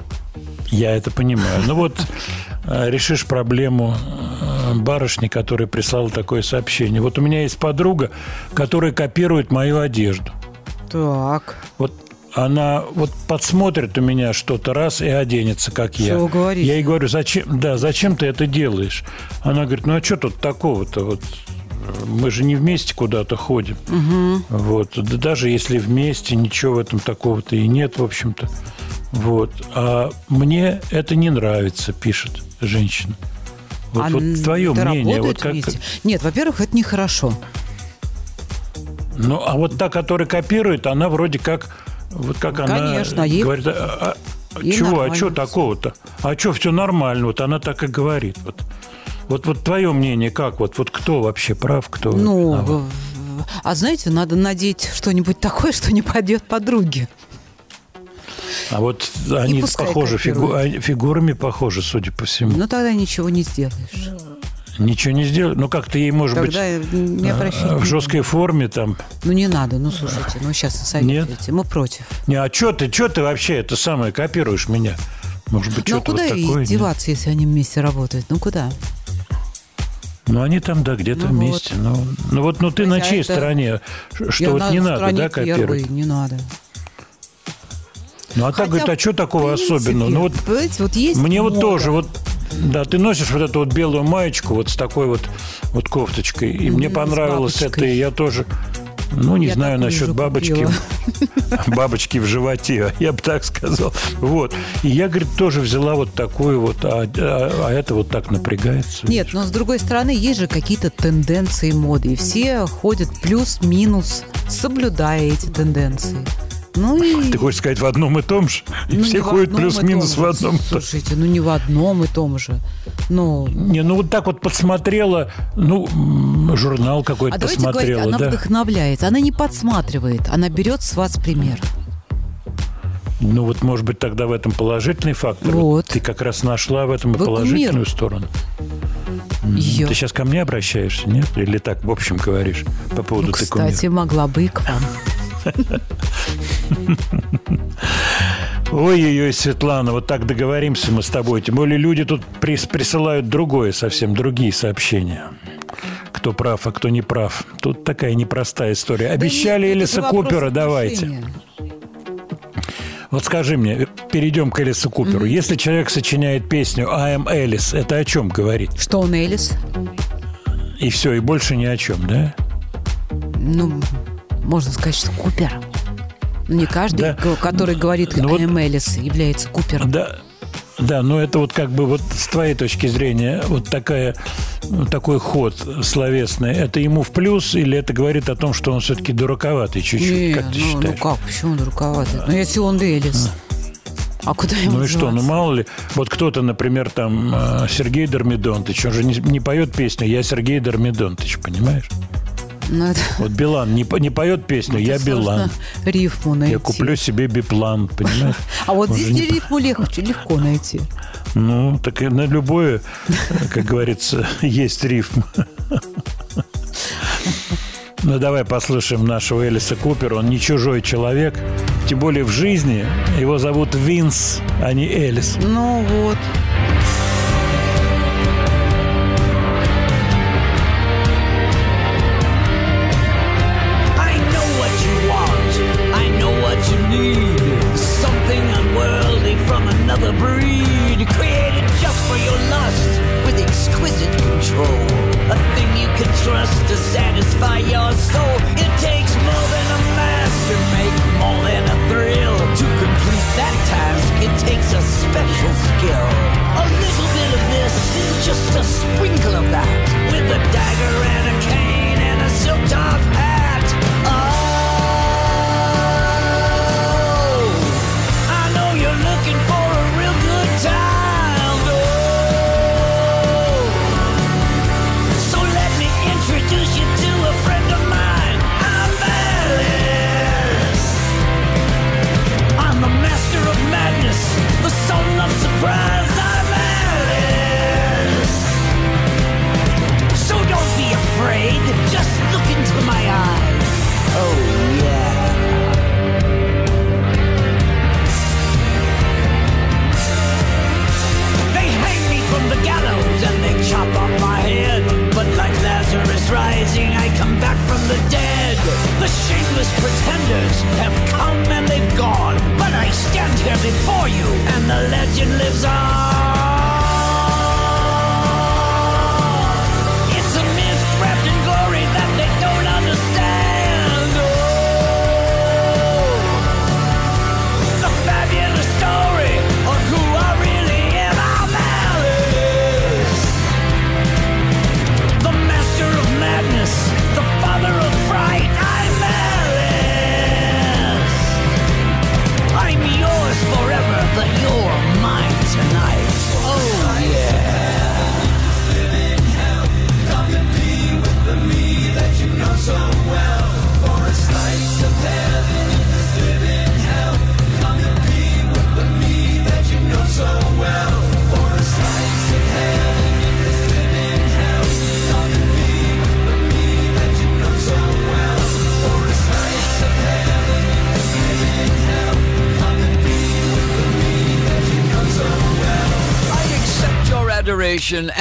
Я это понимаю. Ну вот э, решишь проблему барышни, которая прислала такое сообщение. Вот у меня есть подруга, которая копирует мою одежду. Так. Вот она вот подсмотрит у меня что-то раз и оденется, как я. Что вы говорите? Я ей говорю, зачем, да, зачем ты это делаешь? Она говорит, ну а что тут такого-то? Вот мы же не вместе куда-то ходим. Вот. Да даже если вместе, ничего в этом такого-то и нет, в общем-то. Вот. А мне это не нравится, пишет женщина. Вот, А вот твое мнение. Вот как, вместе? Нет, во-первых, это нехорошо. Ну, а вот та, которая копирует, она вроде как... Вот как Конечно, она ей- говорит, а, а, ей чего, а что всё. такого-то? А что, все нормально? Вот она так и говорит. Вот, вот, вот твое мнение как? Вот, вот кто вообще прав, кто Ну, в- а знаете, надо надеть что-нибудь такое, что не пойдет подруге. А вот они похожи, фигу- а, фигурами похожи, судя по всему. Ну, тогда ничего не сделаешь. Ничего не сделали. Ну, как-то ей, может Тогда быть, а, обращайте. в жесткой форме там. Ну, не надо, ну, слушайте, ну, сейчас советуете. Мы против. Не, а что ты, что ты вообще это самое копируешь меня? Может быть, Ну, а что-то куда вот такое? нет? деваться, если они вместе работают? Ну, куда? Ну, они там, да, где-то Ну вместе. Ну, ну вот, ну ты на Хотя чьей это- стороне? Что Я вот на не надо, да, копировать? первой, не надо. Ну, а так говорит, а что такого принципе, особенного? Ну, вот вот есть мне вот мода. тоже, вот, да, ты носишь вот эту вот белую маечку вот с такой вот, вот кофточкой, и мне с понравилось это, и я тоже... Ну, не Я знаю насчет бабочки. Бабочки в животе, я бы так сказал. Вот. И я, говорит, тоже взяла вот такую вот, а, а- а это вот так напрягается. Нет, но с другой стороны, есть же какие-то тенденции моды. И все ходят плюс-минус, соблюдая эти тенденции. Ну и... Ты хочешь сказать в одном и том же? ну, Все ходят плюс-минус в одном. Слушайте, ну не в одном и том же. Ну, Не, ну вот так вот подсмотрела, ну, журнал какой-то а давайте говорить, посмотрела, она да? вдохновляется. Она не подсматривает, она берет с вас пример. Ну вот, может быть, тогда в этом положительный фактор. Вот. Ты как раз нашла в этом Вы положительную кумир. сторону. Её. Ты сейчас ко мне обращаешься, нет? Или так, в общем, говоришь по поводу Ну, ты кумир? кстати, могла бы и к вам. Ой-ой-ой, Светлана, вот так договоримся мы с тобой. Тем более люди тут прис- присылают другое, совсем другие сообщения. Кто прав, а кто не прав. Тут такая непростая история. Обещали нет, Элиса Купера, давайте. Вот скажи мне, перейдем к Элису Куперу. Если человек сочиняет песню «I am Элис», это о чем говорит? Что он Элис? И все, и больше ни о чем, да? Ну, можно сказать, что Купер. Не каждый, Да. который говорит Ну вот- «I am Элис», является Купером. Да, да, но это вот как бы вот с твоей точки зрения вот такая, ну, такой ход словесный, это ему в плюс или это говорит о том, что он все-таки дураковатый чуть-чуть? Не, как ты ну, ну считаешь? как, почему дураковатый? Ну, если он Элис. А куда ему Ну и что, ну мало ли, вот кто-то, например, там э, Сергей Дормидонтович, он же не, не поет песню «Я Сергей Дормидонтович», понимаешь? Ну, это- Вот Билан не, не поет песню «Я это Билан», сложно рифму найти. я куплю себе биплан, понимаешь? А вот Он здесь не рифму легче, легко найти. Ну, так и на любое, как говорится, есть рифм. Ну, давай послушаем нашего Элиса Купера. Он не чужой человек. Тем более в жизни его зовут Винс, а не Элис. Ну вот.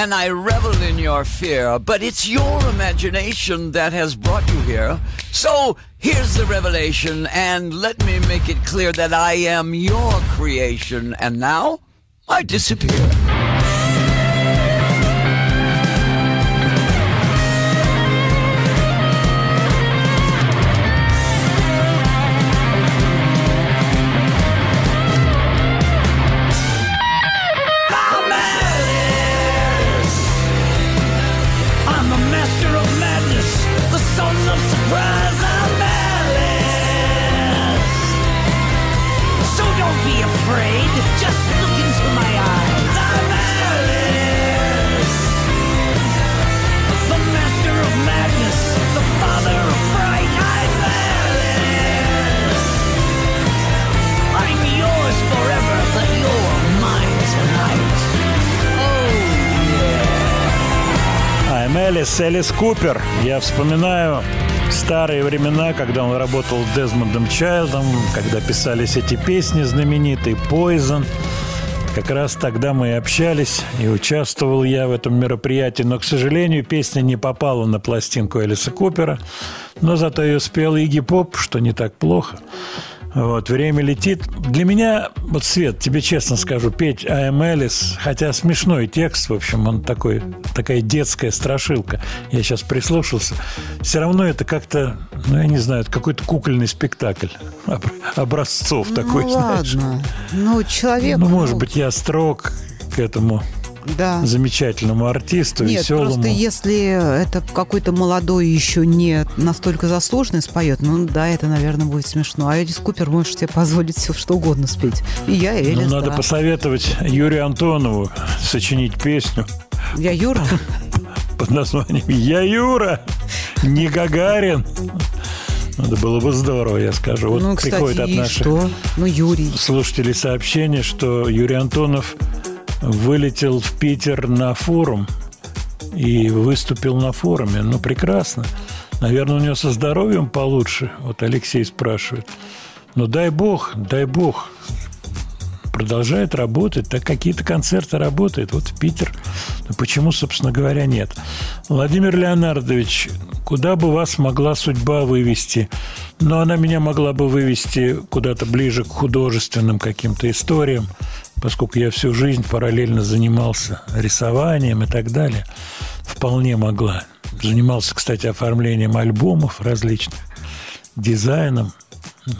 And I revel in your fear, but it's your imagination that has brought you here. So here's the revelation, and let me make it clear that I am your creation, and now I disappear. Элис, Элис Купер. Я вспоминаю старые времена, когда он работал с Дезмондом Чайлдом, когда писались эти песни знаменитые «Poison». Как раз тогда мы и общались, и участвовал я в этом мероприятии. Но, к сожалению, песня не попала на пластинку Элиса Купера. Но зато ее спел Игги Поп, что не так плохо. Вот, время летит. Для меня, вот, Свет, тебе честно скажу, петь am Alice, хотя смешной текст, в общем, он такой, такая детская страшилка. Я сейчас прислушался. Все равно это как-то, ну, я не знаю, это какой-то кукольный спектакль об- образцов такой, ну знаешь. ладно. Ну, человек... Ну, может быть, я строг к этому Да. замечательному артисту, Нет, веселому. просто если это какой-то молодой еще не настолько заслуженный споет, ну да, это, наверное, будет смешно. А Элис Купер может себе позволить все что угодно спеть. И я, и Ну, Элис, надо да. посоветовать Юрию Антонову сочинить песню Я Юра? под названием «Я Юра, не Гагарин». Это было бы здорово, я скажу. Вот ну, приходит кстати, от и наших что? Ну, Юрий. слушателей сообщение, что Юрий Антонов вылетел в Питер на форум и выступил на форуме. Ну, прекрасно. Наверное, у него со здоровьем получше. Вот Алексей спрашивает. Ну, дай бог, дай бог. Продолжает работать, так какие-то концерты работают. Вот в Питер. Ну, почему, собственно говоря, нет? Владимир Леонардович, куда бы вас могла судьба вывести? Но она меня могла бы вывести куда-то ближе к художественным каким-то историям, поскольку я всю жизнь параллельно занимался рисованием и так далее. Вполне могла. Занимался, кстати, оформлением альбомов различных, дизайном,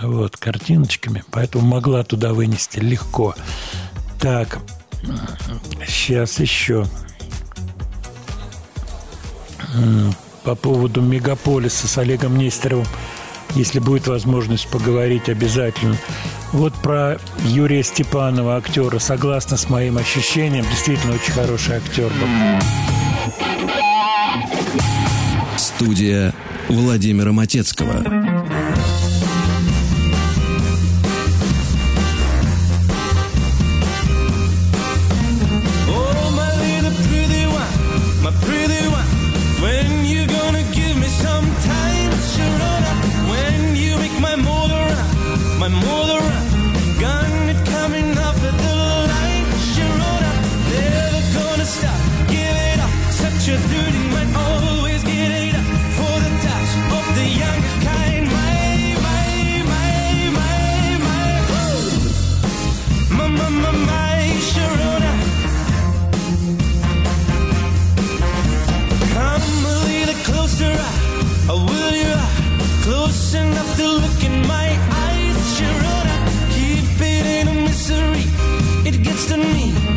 вот, картиночками, поэтому могла туда вынести легко. Так, сейчас еще. По поводу мегаполиса с Олегом Нестеровым, если будет возможность поговорить обязательно. Вот про Юрия Степанова, актера, согласно с моим ощущением, действительно очень хороший актер был. Студия Владимира Матецкого. To me,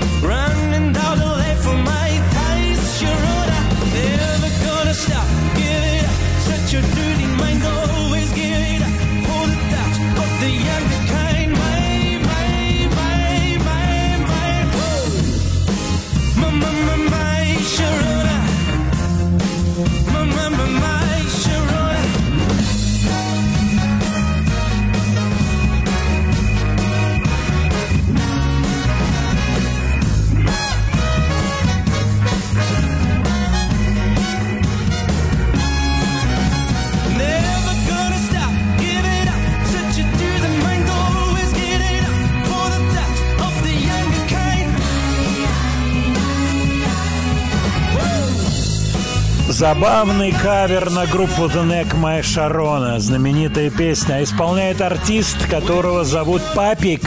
Забавный кавер на группу The Knack My Sharona. Знаменитая песня. Исполняет артист, которого зовут Папик.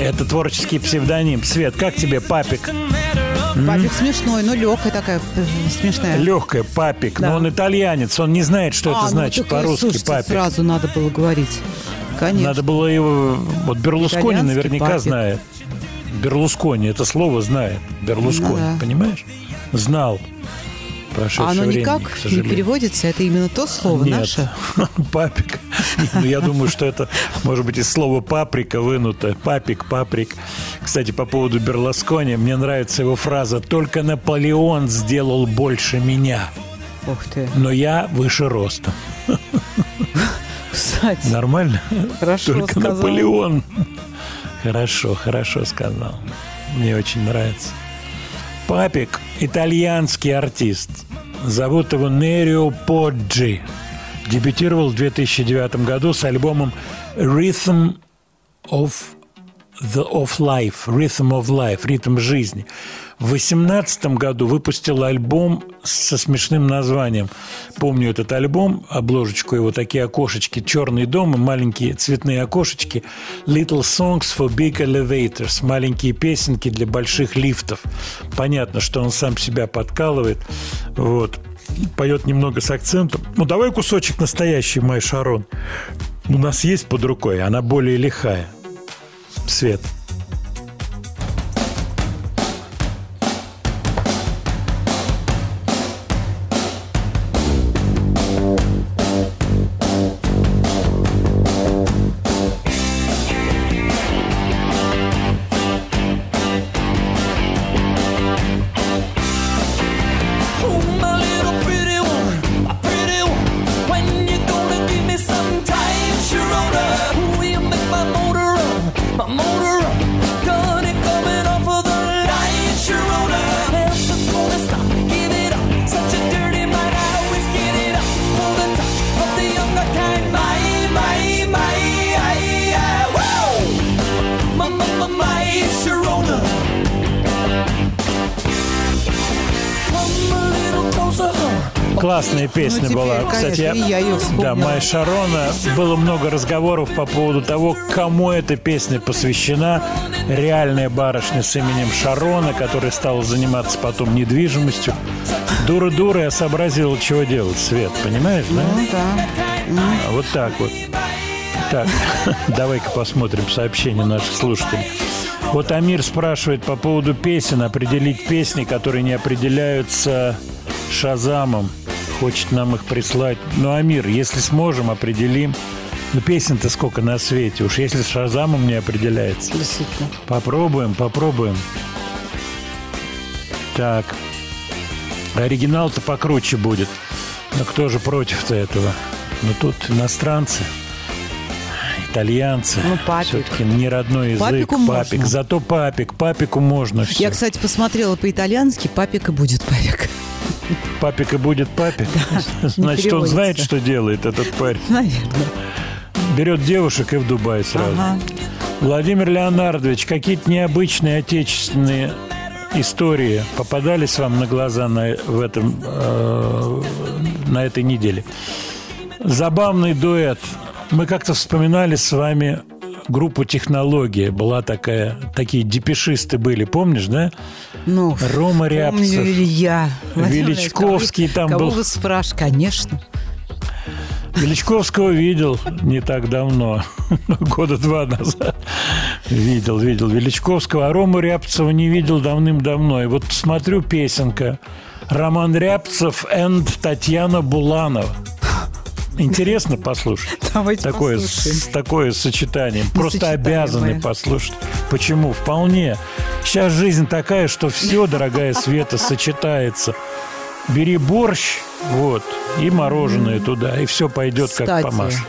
Это творческий псевдоним. Свет, как тебе Папик? Папик смешной, но легкая такая э, смешная. Легкая, Папик. Да. Но он итальянец, он не знает, что А, это ну, значит так, по-русски слушайте, Папик. сразу надо было говорить. Конечно. Надо было его... Вот Берлускони Итальянский наверняка Папик. знает. Берлускони, это слово знает. Берлускони, Ну да. понимаешь? Знал. Прошедшее А оно время, никак к не переводится, это именно то слово Нет. наше. Папик. Ну, я думаю, что это, может быть, из слова паприка вынуто. Папик, паприк. Кстати, по поводу Берласкони, мне нравится его фраза «Только Наполеон сделал больше меня, Ух ты. но я выше ростом». Кстати, Нормально? Хорошо Только сказал. Наполеон. Хорошо, хорошо сказал. Мне очень нравится. Папик – итальянский артист. Зовут его Нерио Поджи. Дебютировал в 2009 году с альбомом Rhythm of the of Life, Rhythm of Life, ритм жизни. В 2018 году выпустил альбом со смешным названием. Помню этот альбом, обложечку его, такие окошечки, черный дом и маленькие цветные окошечки. Little Songs for Big Elevators, маленькие песенки для больших лифтов. Понятно, что он сам себя подкалывает. Вот. Поет немного с акцентом. Ну, давай кусочек настоящий Май Шарон. У нас есть под рукой, она более лихая. Свет. Песня теперь, была. конечно, Кстати, я её вспомнила. Да, Майя Шарона. Было много разговоров по поводу того, кому эта песня посвящена. Реальная барышня с именем Шарона, которая стала заниматься потом недвижимостью. Дура-дура, я сообразила, чего делать, Свет, понимаешь, да? Ну да. А Вот так вот. Так, давай-ка посмотрим сообщения наших слушателей. Вот Амир спрашивает по поводу песен, определить песни, которые не определяются Шазамом. Хочет нам их прислать. Ну, Амир, если сможем, определим. Ну, песен-то сколько на свете. Уж если с Шазамом не определяется. Действительно. Попробуем, попробуем. Так. Оригинал-то покруче будет. Но кто же против-то этого? Ну, тут иностранцы, итальянцы. Ну, папик. Все-таки не родной язык. Папику папик. можно. Зато папик. Папику можно все. Я, кстати, посмотрела по-итальянски, папик и будет папик. Папик и будет папик. не Значит, он знает, что делает этот парень. Наверное. Берет девушек и в Дубай сразу. Ага. Владимир Леонардович, какие-то необычные отечественные истории попадались вам на глаза на, в этом, э, на этой неделе? Забавный дуэт. Мы как-то вспоминали с вами группу «Технология». Была такая, такие депешисты были, помнишь, да? Ну, Рома помню Рябцев. ли я. Величковский Владимирович, там кого был. вы спрашиваете? Конечно. Величковского видел не так давно, года два назад. Видел, видел Величковского, а Рому Рябцева не видел давным-давно. И вот смотрю песенка. Роман Рябцев and Татьяна Буланова. Интересно послушать. Давайте Такое, послушаем. с- такое сочетание. Просто Несочетаемое. обязаны послушать. Почему? Вполне. Сейчас жизнь такая, что все, дорогая Света, сочетается. Бери борщ, вот, и мороженое туда, и все пойдет как Кстати. по маслу.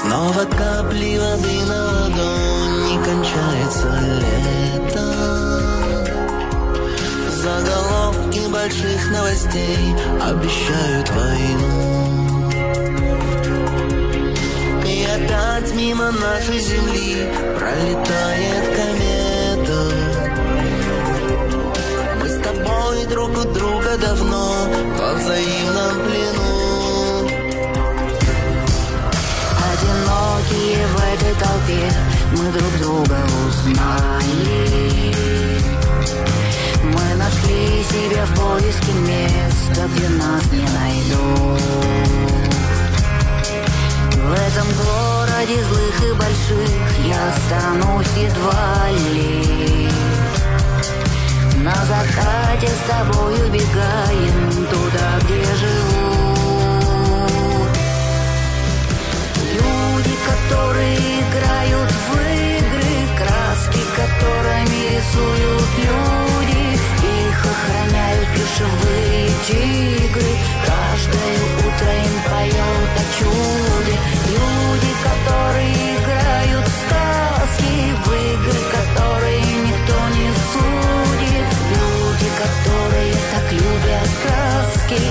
Снова капли воды на ладонь, не кончается лето. Больших новостей обещают войну. И опять мимо нашей земли пролетает комета. Мы с тобой друг у друга давно во взаимном плену. Одинокие в этой толпе мы друг друга узнали. Мы нашли себя в поиске места, где нас не найдут. В этом городе злых и больших я останусь едва ли. На закате с тобой убегаем туда, где живут. Люди, которые играют в игры, краски, которыми рисуют люди, охраняют плюшевые тигры. Каждое утро им поет о чуде. Люди, которые играют в сказки. В игры, которые никто не судит. Люди, которые так любят краски.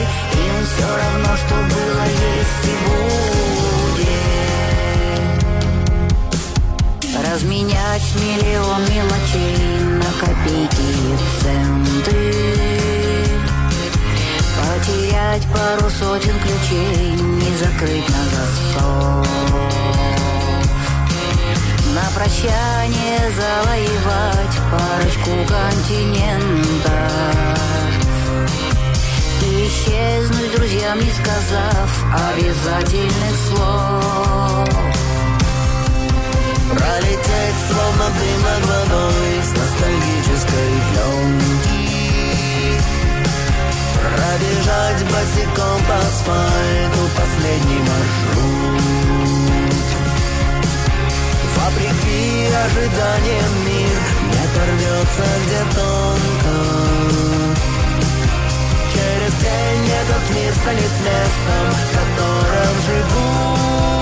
Им все равно, что было, есть и будет. Разменять миллион мелочей на копейки и центы. Потерять пару сотен ключей, не закрыть на засов На прощание завоевать парочку континентов. И исчезнуть друзьям не сказав обязательных слов. Пролететь словно дым над водой С ностальгической пленки. Пробежать босиком по асфальту Последний маршрут. Вопреки ожиданиям мир Не оторвется где тонко. Через день этот мир станет местом В котором живут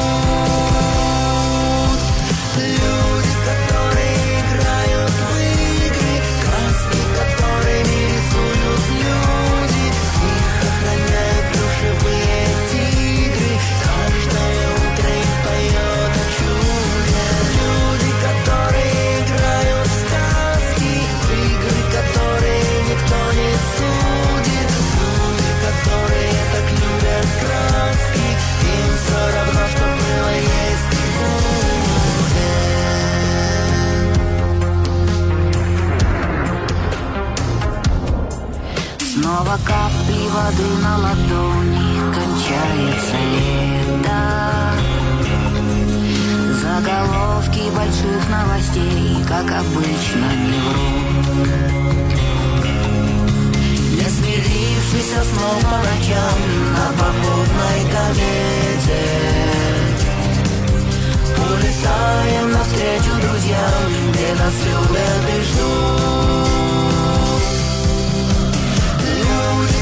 Снова капли воды на ладони Кончается лето. Заголовки больших новостей Как обычно не врут Не смирившийся снова по ночам На попутной комете Улетаем навстречу друзьям Где нас любят и ждут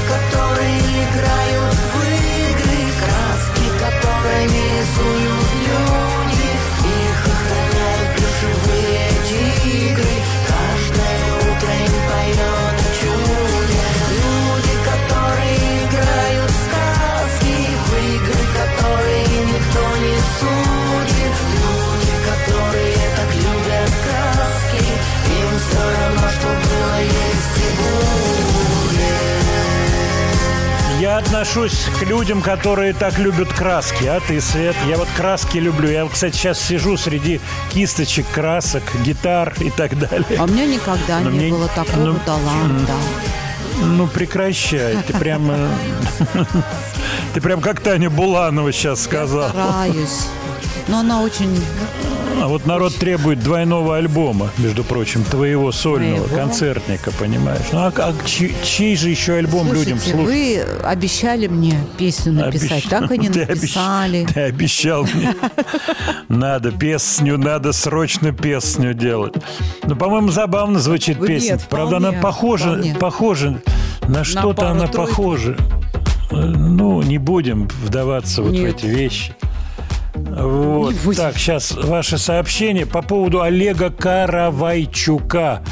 которые играют в игры Краски, которыми рисуют люди Их охраняют плюшевые тигры Каждое утро им поет о чуде Люди, которые играют в сказки В игры, которые никто не судит. Люди, которые так любят краски Им все равно, что было, есть Я отношусь к людям, которые так любят краски. А ты, Свет? Я вот краски люблю. Я, кстати, сейчас сижу среди кисточек, красок, гитар и так далее. А у меня никогда Но не мне- было такого ну, таланта. Ну, прекращай. Ты прямо... Ты прям как Таня Буланова сейчас сказала. Стараюсь. Но она очень... А вот народ требует двойного альбома, между прочим, твоего сольного, Моего? концертника, понимаешь? Ну, а, а чей, чей же еще альбом людям Слушайте, слушать? вы обещали мне песню написать, Обещ- так и не Ты обещ- написали. Ты обещал мне. Надо песню, надо срочно песню делать. Ну, по-моему, забавно звучит Нет, песня. Правда, она похожа, вполне. похожа. На что-то она похожа. Э, Ну, не будем вдаваться вот в Нет. эти вещи. Вот. Так, сейчас ваше сообщение по поводу Олега Каравайчука.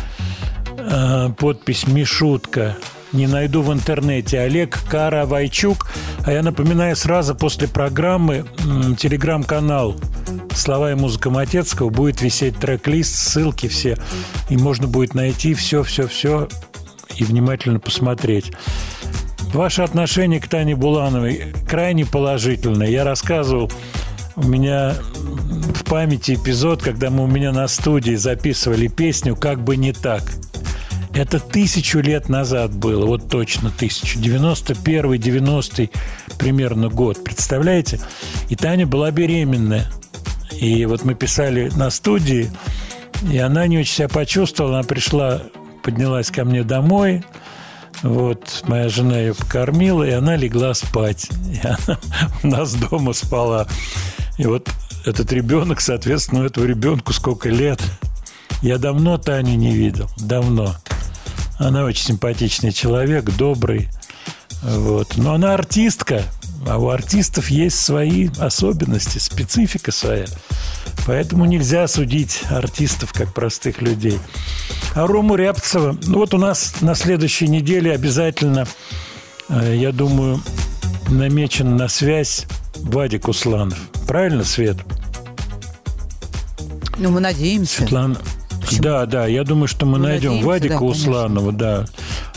Э, Подпись Мишутка. Не найду в интернете. Олег Каравайчук. А я напоминаю, сразу после программы телеграм-канал «Слова и музыка Матецкого» будет висеть трек-лист, ссылки все. И можно будет найти все-все-все и внимательно посмотреть. Ваше отношение к Тане Булановой крайне положительное. Я рассказывал, у меня в памяти эпизод, когда мы у меня на студии записывали песню «Как бы не так». Это тысячу лет назад было, вот точно тысячу. 91 90 примерно год, представляете? И Таня была беременная. И вот мы писали на студии, и она не очень себя почувствовала. Она пришла, поднялась ко мне домой, вот, моя жена ее покормила, и она легла спать. И она у нас дома спала. И вот этот ребенок, соответственно, этому ребенку сколько лет? Я давно Таню не видел. Давно. Она очень симпатичный человек, добрый. Вот. Но она артистка. А у артистов есть свои особенности, специфика своя. Поэтому нельзя судить артистов как простых людей. А Рому Рябцева, ну вот у нас на следующей неделе обязательно, э, я думаю, намечен на связь Вадик Усланов. Правильно, Свет? Ну, мы надеемся. Светлана. Да, да, я думаю, что мы, Мы найдем надеемся, Вадика да, конечно. Усланова, да.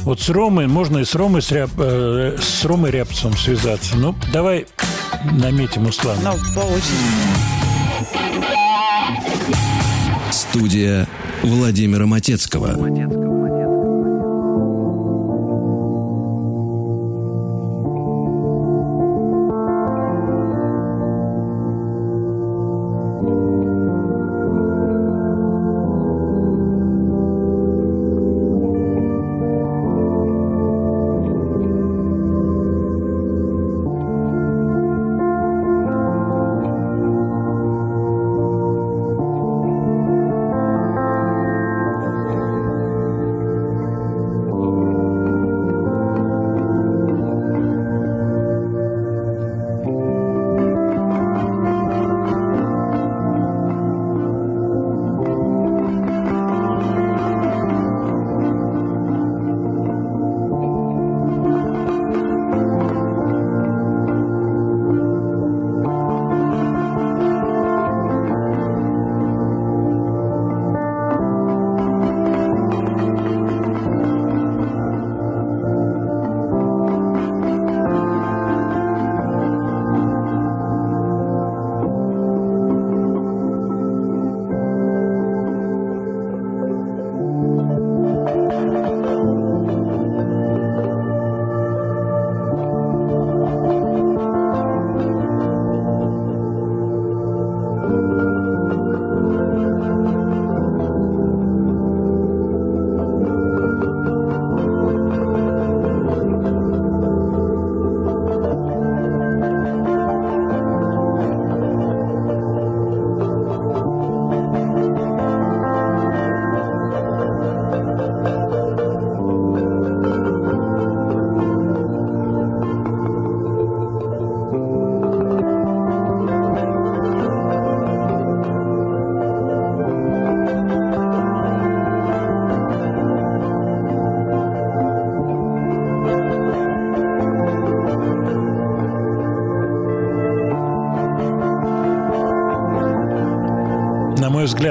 Вот с Ромой, можно и с Ромой, с, Ряб- э, с Ромой Рябцевым связаться. Ну, давай наметим Услан. Ну. Студия Владимира Матецкого. на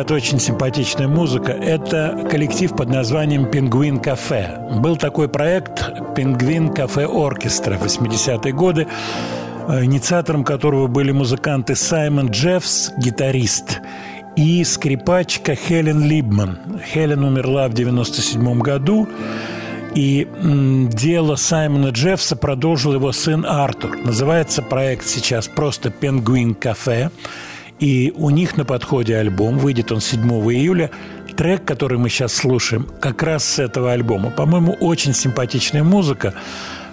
взгляд, очень симпатичная музыка. Это коллектив под названием «Пингвин Кафе». Был такой проект «Пингвин Кафе Оркестра» в 80-е годы, э, инициатором которого были музыканты Саймон Джеффс, гитарист, и скрипачка Хелен Либман. Хелен умерла в 97 году, и дело Саймона Джеффса продолжил его сын Артур. Называется проект сейчас просто «Пингвин Кафе». И у них на подходе альбом, выйдет он 7 июля. Трек, который мы сейчас слушаем, как раз с этого альбома. По-моему, очень симпатичная музыка.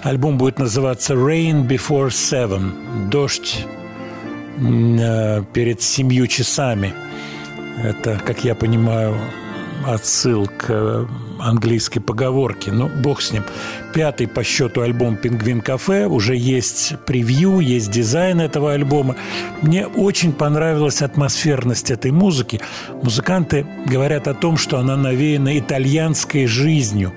Альбом будет называться «Rain Before Seven» – «Дождь э, перед семью часами». Это, как я понимаю, отсыл к э, английской поговорке. Ну, бог с ним. Пятый по счету альбом «Пингвин Кафе». Уже есть превью, есть дизайн этого альбома. Мне очень понравилась атмосферность этой музыки. Музыканты говорят о том, что она навеяна итальянской жизнью,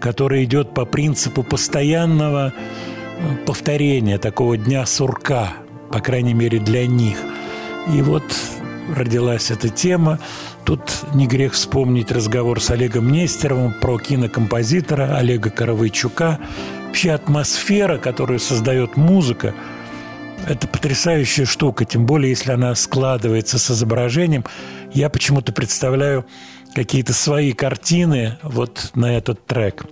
которая идет по принципу постоянного э, повторения такого дня сурка, по крайней мере, для них. И вот родилась эта тема. Тут не грех вспомнить разговор с Олегом Нестеровым про кинокомпозитора Олега Коровойчука. Вообще атмосфера, которую создает музыка, это потрясающая штука, тем более, если она складывается с изображением. Я почему-то представляю какие-то свои картины вот на этот трек.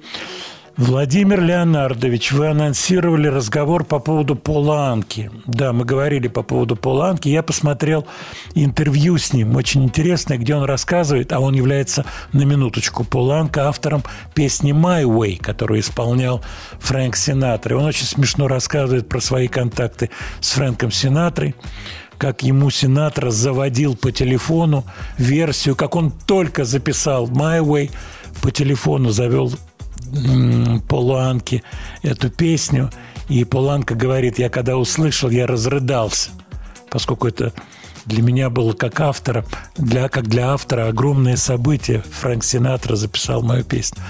Владимир Леонардович, вы анонсировали разговор по поводу Поланки. Да, мы говорили по поводу Поланки. Я посмотрел интервью с ним, очень интересное, где он рассказывает, а он является на минуточку Поланка автором песни «My Way», которую исполнял Фрэнк Синатра. И он очень смешно рассказывает про свои контакты с Фрэнком Синатрой как ему Синатра заводил по телефону версию, как он только записал «My Way», по телефону завел Полуанки эту песню, и Полуанка говорит, я когда услышал, я разрыдался, поскольку это для меня было как автора, для, как для автора огромное событие. Фрэнк Синатра записал мою песню.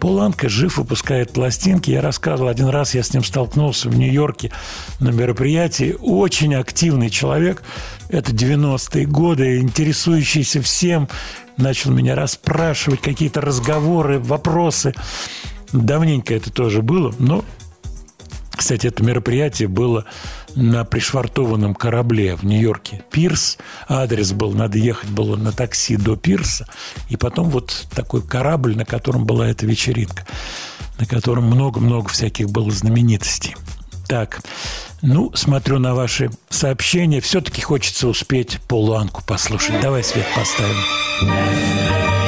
Поланка жив, выпускает пластинки. Я рассказывал, один раз я с ним столкнулся в Нью-Йорке на мероприятии. Очень активный человек. Это 90-е годы, интересующийся всем начал меня расспрашивать, какие-то разговоры, вопросы. Давненько это тоже было, но кстати, это мероприятие было на пришвартованном корабле в Нью-Йорке. Пирс. Адрес был, надо ехать было на такси до пирса. И потом вот такой корабль, на котором была эта вечеринка. На котором много-много всяких было знаменитостей. Так. Ну, смотрю на ваши сообщения. Все-таки хочется успеть полуанку послушать. Давай свет поставим.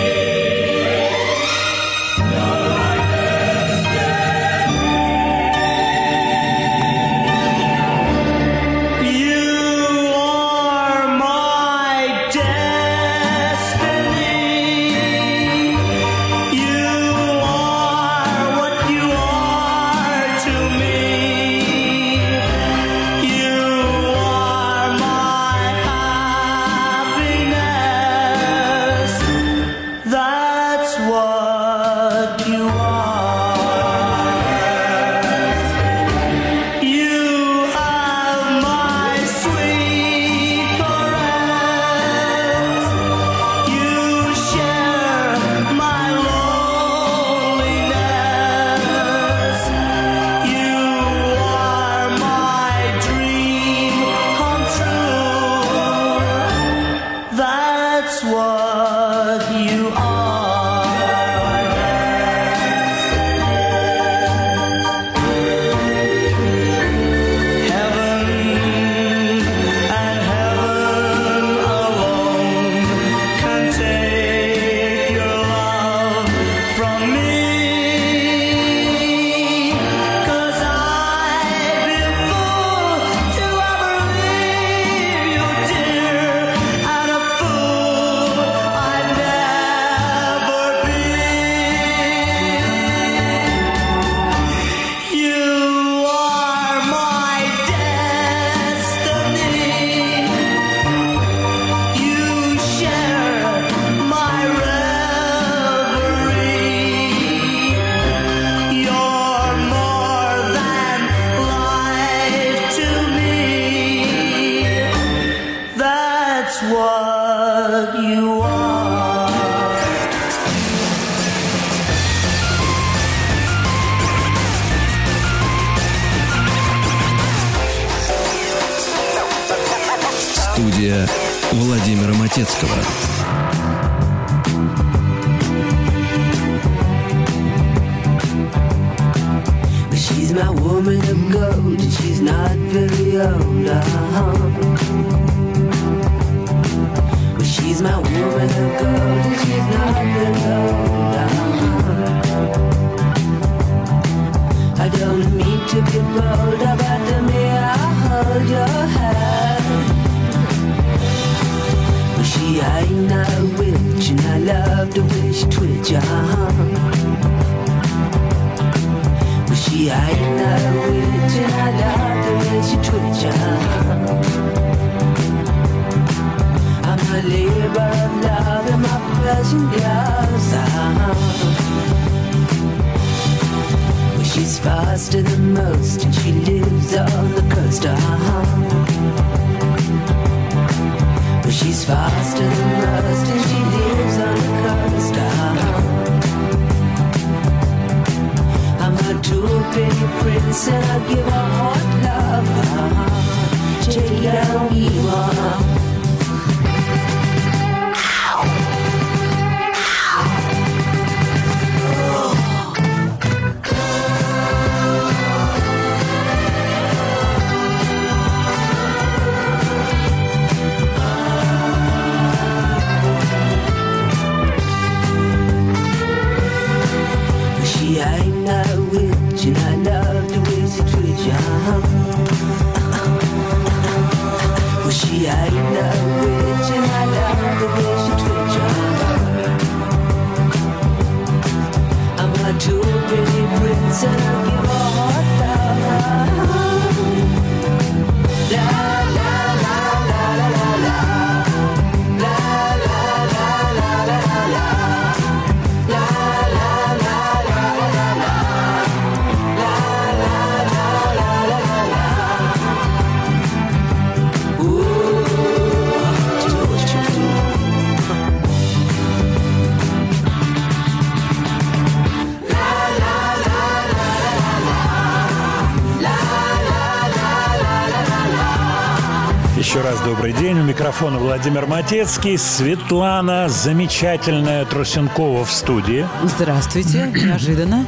Микрофона Владимир Матецкий. Светлана замечательная Трусенкова в студии. Здравствуйте, неожиданно.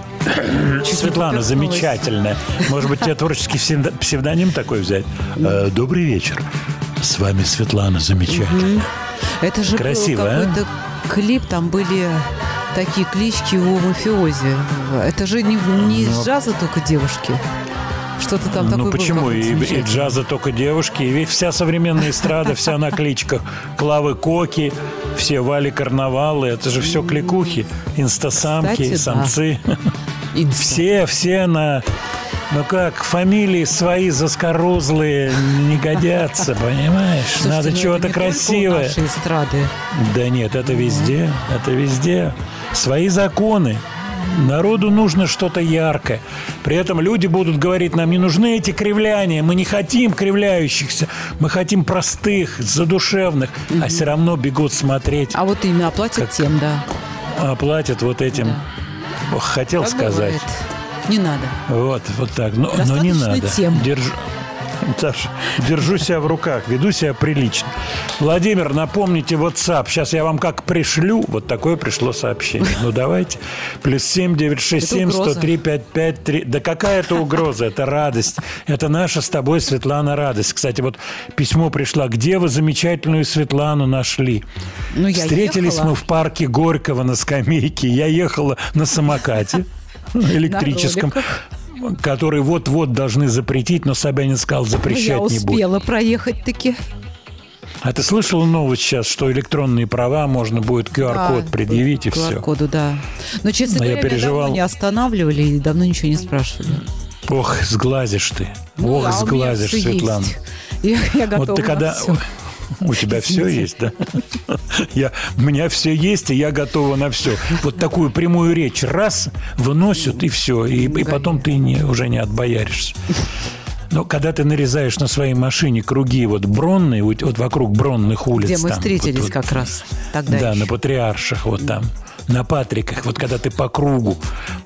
Светлана замечательная. Может быть, тебе творческий псевдо- псевдоним такой взять? Э, Добрый вечер. С вами Светлана замечательная. Это же Красиво, а? какой-то клип, там были такие клички у мафиози. Это же не, не из джаза только девушки. Что-то там такое Ну почему? И, и джаза только девушки, и ведь вся современная эстрада, вся на кличках. Клавы Коки, все Вали Карнавалы, это же все кликухи, инстасамки, Кстати, да. самцы. Инста. Все, все на... Ну как, фамилии свои заскорузлые не годятся, понимаешь? Слушайте, ну Надо это чего-то красивое. нашей эстрады. Да нет, это везде, это везде. Свои законы. Народу нужно что-то яркое. При этом люди будут говорить, нам не нужны эти кривляния, мы не хотим кривляющихся, мы хотим простых, задушевных, а все равно бегут смотреть, А вот именно оплатят Как- тем, да. а платят вот этим. Ох, хотел Как сказать. бывает. Не надо. Вот, вот так. Но, но не надо. тем. Держу, Саш, держу себя в руках, веду себя прилично. Владимир, напомните WhatsApp. Сейчас я вам как пришлю. Вот такое пришло сообщение. Ну, давайте. Плюс 7 967 Это угроза. 103 553. Да какая это угроза? Это радость. Это наша с тобой, Светлана, радость. Кстати, вот письмо пришло. Где вы замечательную Светлану нашли? Ну, я Встретились ехала. мы в парке Горького на скамейке. Я ехала на самокате электрическом, который вот-вот должны запретить, но Собянин сказал, Ну, я запрещать не будет. успела проехать таки. А ты слышала новость сейчас, что электронные права можно будет QR-код Да, предъявить и по все? QR-коду, да. Но, честно Но я говоря, меня переживал. давно не останавливали и давно ничего не спрашивали. Ох, сглазишь ты. Ну Ох, да, сглазишь, Светлана. есть. Я, я готова Вот ты когда... всё. У тебя все есть, да? Я, у меня все есть, и я готова на все. Вот такую прямую речь раз выносят, и все. И, и потом ты не, уже не отбояришься. Но когда ты нарезаешь на своей машине круги вот бронные, вот, вот вокруг бронных улиц. Где мы там, встретились вот- как раз тогда Да, еще. на Патриарших, вот там. На Патриках, вот когда ты по кругу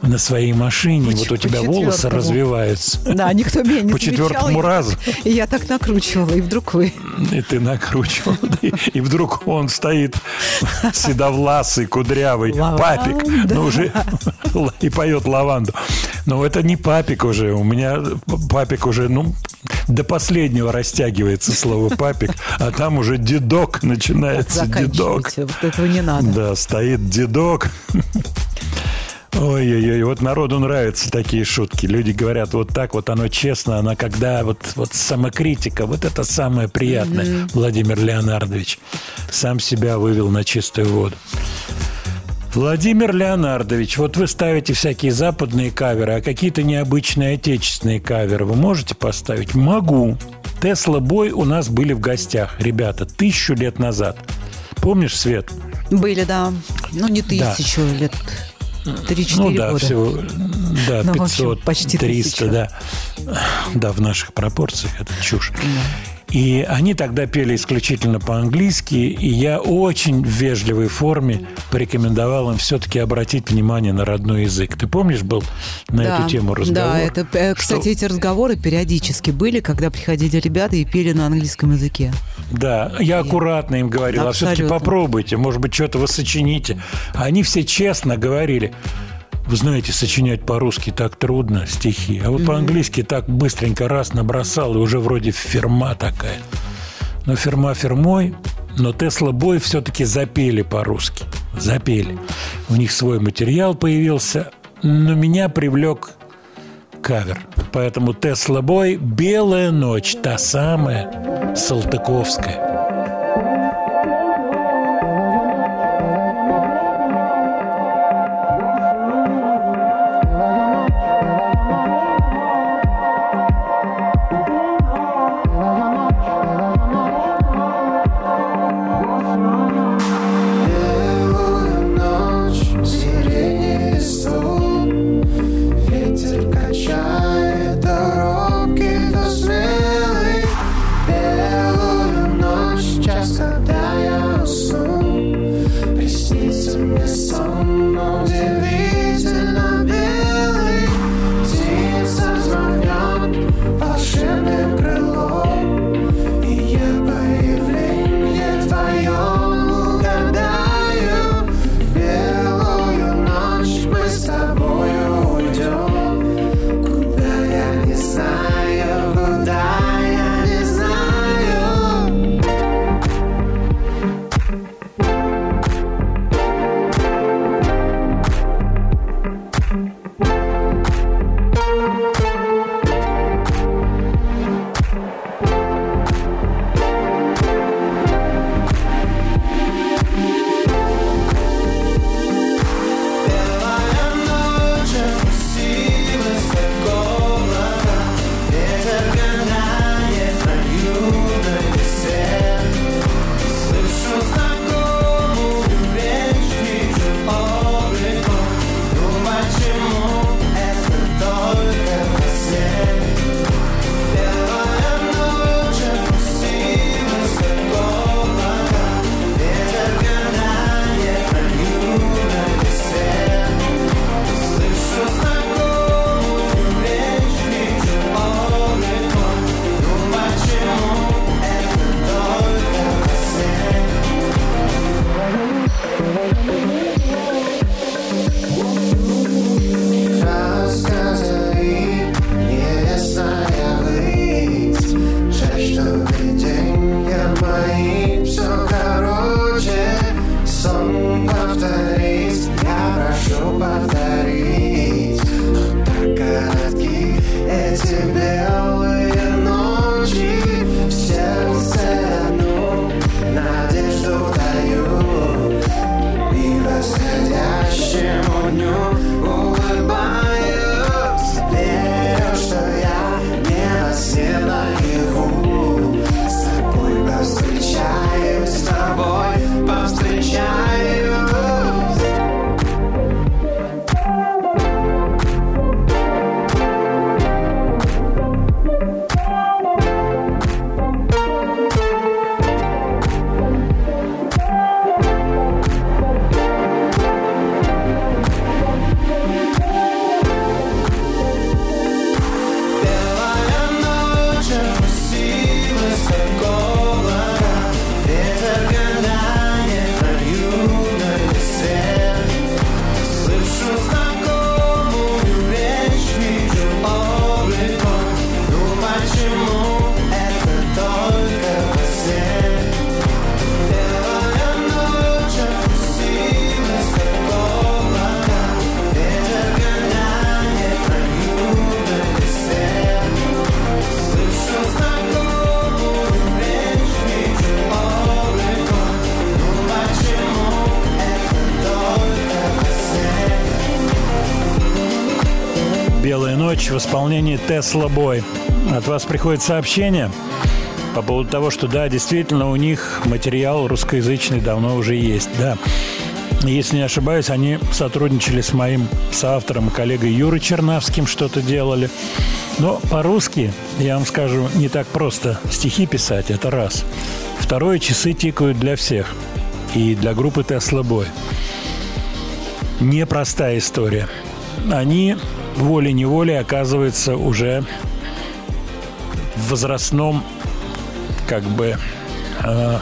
на своей машине, По вот у тебя волосы развиваются. Да, никто меня не По четвертому разу. И я так накручивала, и вдруг вы... И ты накручивал. И, вдруг он стоит седовласый, кудрявый, папик, ну уже и поет лаванду. Но это не папик уже. У меня папик уже, ну, до последнего растягивается слово папик, а там уже дедок начинается. Дедок. Вот этого не надо. Да, стоит дедок. Ой-ой-ой, вот народу нравятся такие шутки. Люди говорят, вот так вот оно честно, она когда вот, вот самокритика, вот это самое приятное, Владимир Леонардович. Сам себя вывел на чистую воду. Владимир Леонардович, вот вы ставите всякие западные каверы, а какие-то необычные отечественные каверы вы можете поставить? Могу. Тесла Бой у нас были в гостях, ребята, тысячу лет назад. Помнишь, Свет? Были, да. Ну, не Да. тысячу лет. Три-четыре Ну да, года. всего, да, Ну, в 500, общем, почти 300, тысячу. да. Да, в наших пропорциях это чушь. И они тогда пели исключительно по-английски, и я очень в вежливой форме порекомендовал им все-таки обратить внимание на родной язык. Ты помнишь, был на Да, эту тему разговор? Да, это, э, Что- кстати, эти разговоры периодически были, когда приходили ребята и пели на английском языке. Да, я аккуратно им говорил, а все-таки Абсолютно. попробуйте, может быть, что-то вы сочините. А они все честно говорили, вы знаете, сочинять по-русски так трудно стихи, а вот по-английски так быстренько раз набросал, и уже вроде фирма такая. Но фирма фирмой, но Тесла Бой все-таки запели по-русски. Запели. У них свой материал появился, но меня привлек кавер. Поэтому Тесла Бой «Белая ночь», та самая Салтыковская. Ночь» в исполнении Тесла Бой. От вас приходит сообщение по поводу того, что да, действительно, у них материал русскоязычный давно уже есть, да. Если не ошибаюсь, они сотрудничали с моим соавтором коллегой Юрой Чернавским, что-то делали. Но по-русски, я вам скажу, не так просто стихи писать, это раз. Второе, часы тикают для всех. И для группы Тесла Бой. Непростая история. Они волей-неволей оказываются уже в возрастном как бы э,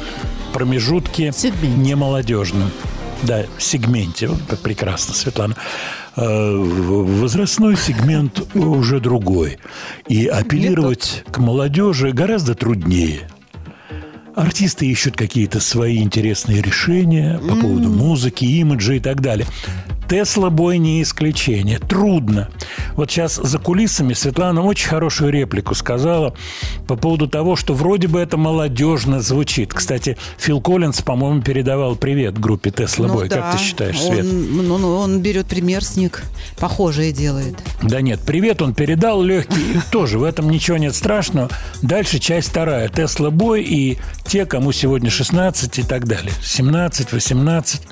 промежутке не молодежном. Да, сегменте. Прекрасно, Светлана. Э, Возрастной сегмент уже другой. И апеллировать к молодежи гораздо труднее. Артисты ищут какие-то свои интересные решения по поводу музыки, имиджа и так далее. Тесла бой не исключение. Трудно. Вот сейчас за кулисами Светлана очень хорошую реплику сказала по поводу того, что вроде бы это молодежно звучит. Кстати, Фил Коллинз, по-моему, передавал привет группе Тесла Ну бой. да, Как ты считаешь, Свет? Он, ну, ну, он берет пример с них, похожее делает. Да нет, привет он передал легкий. Тоже в этом ничего нет страшного. Дальше часть вторая. Тесла бой и те, кому сегодня 16 и так далее. 17, 18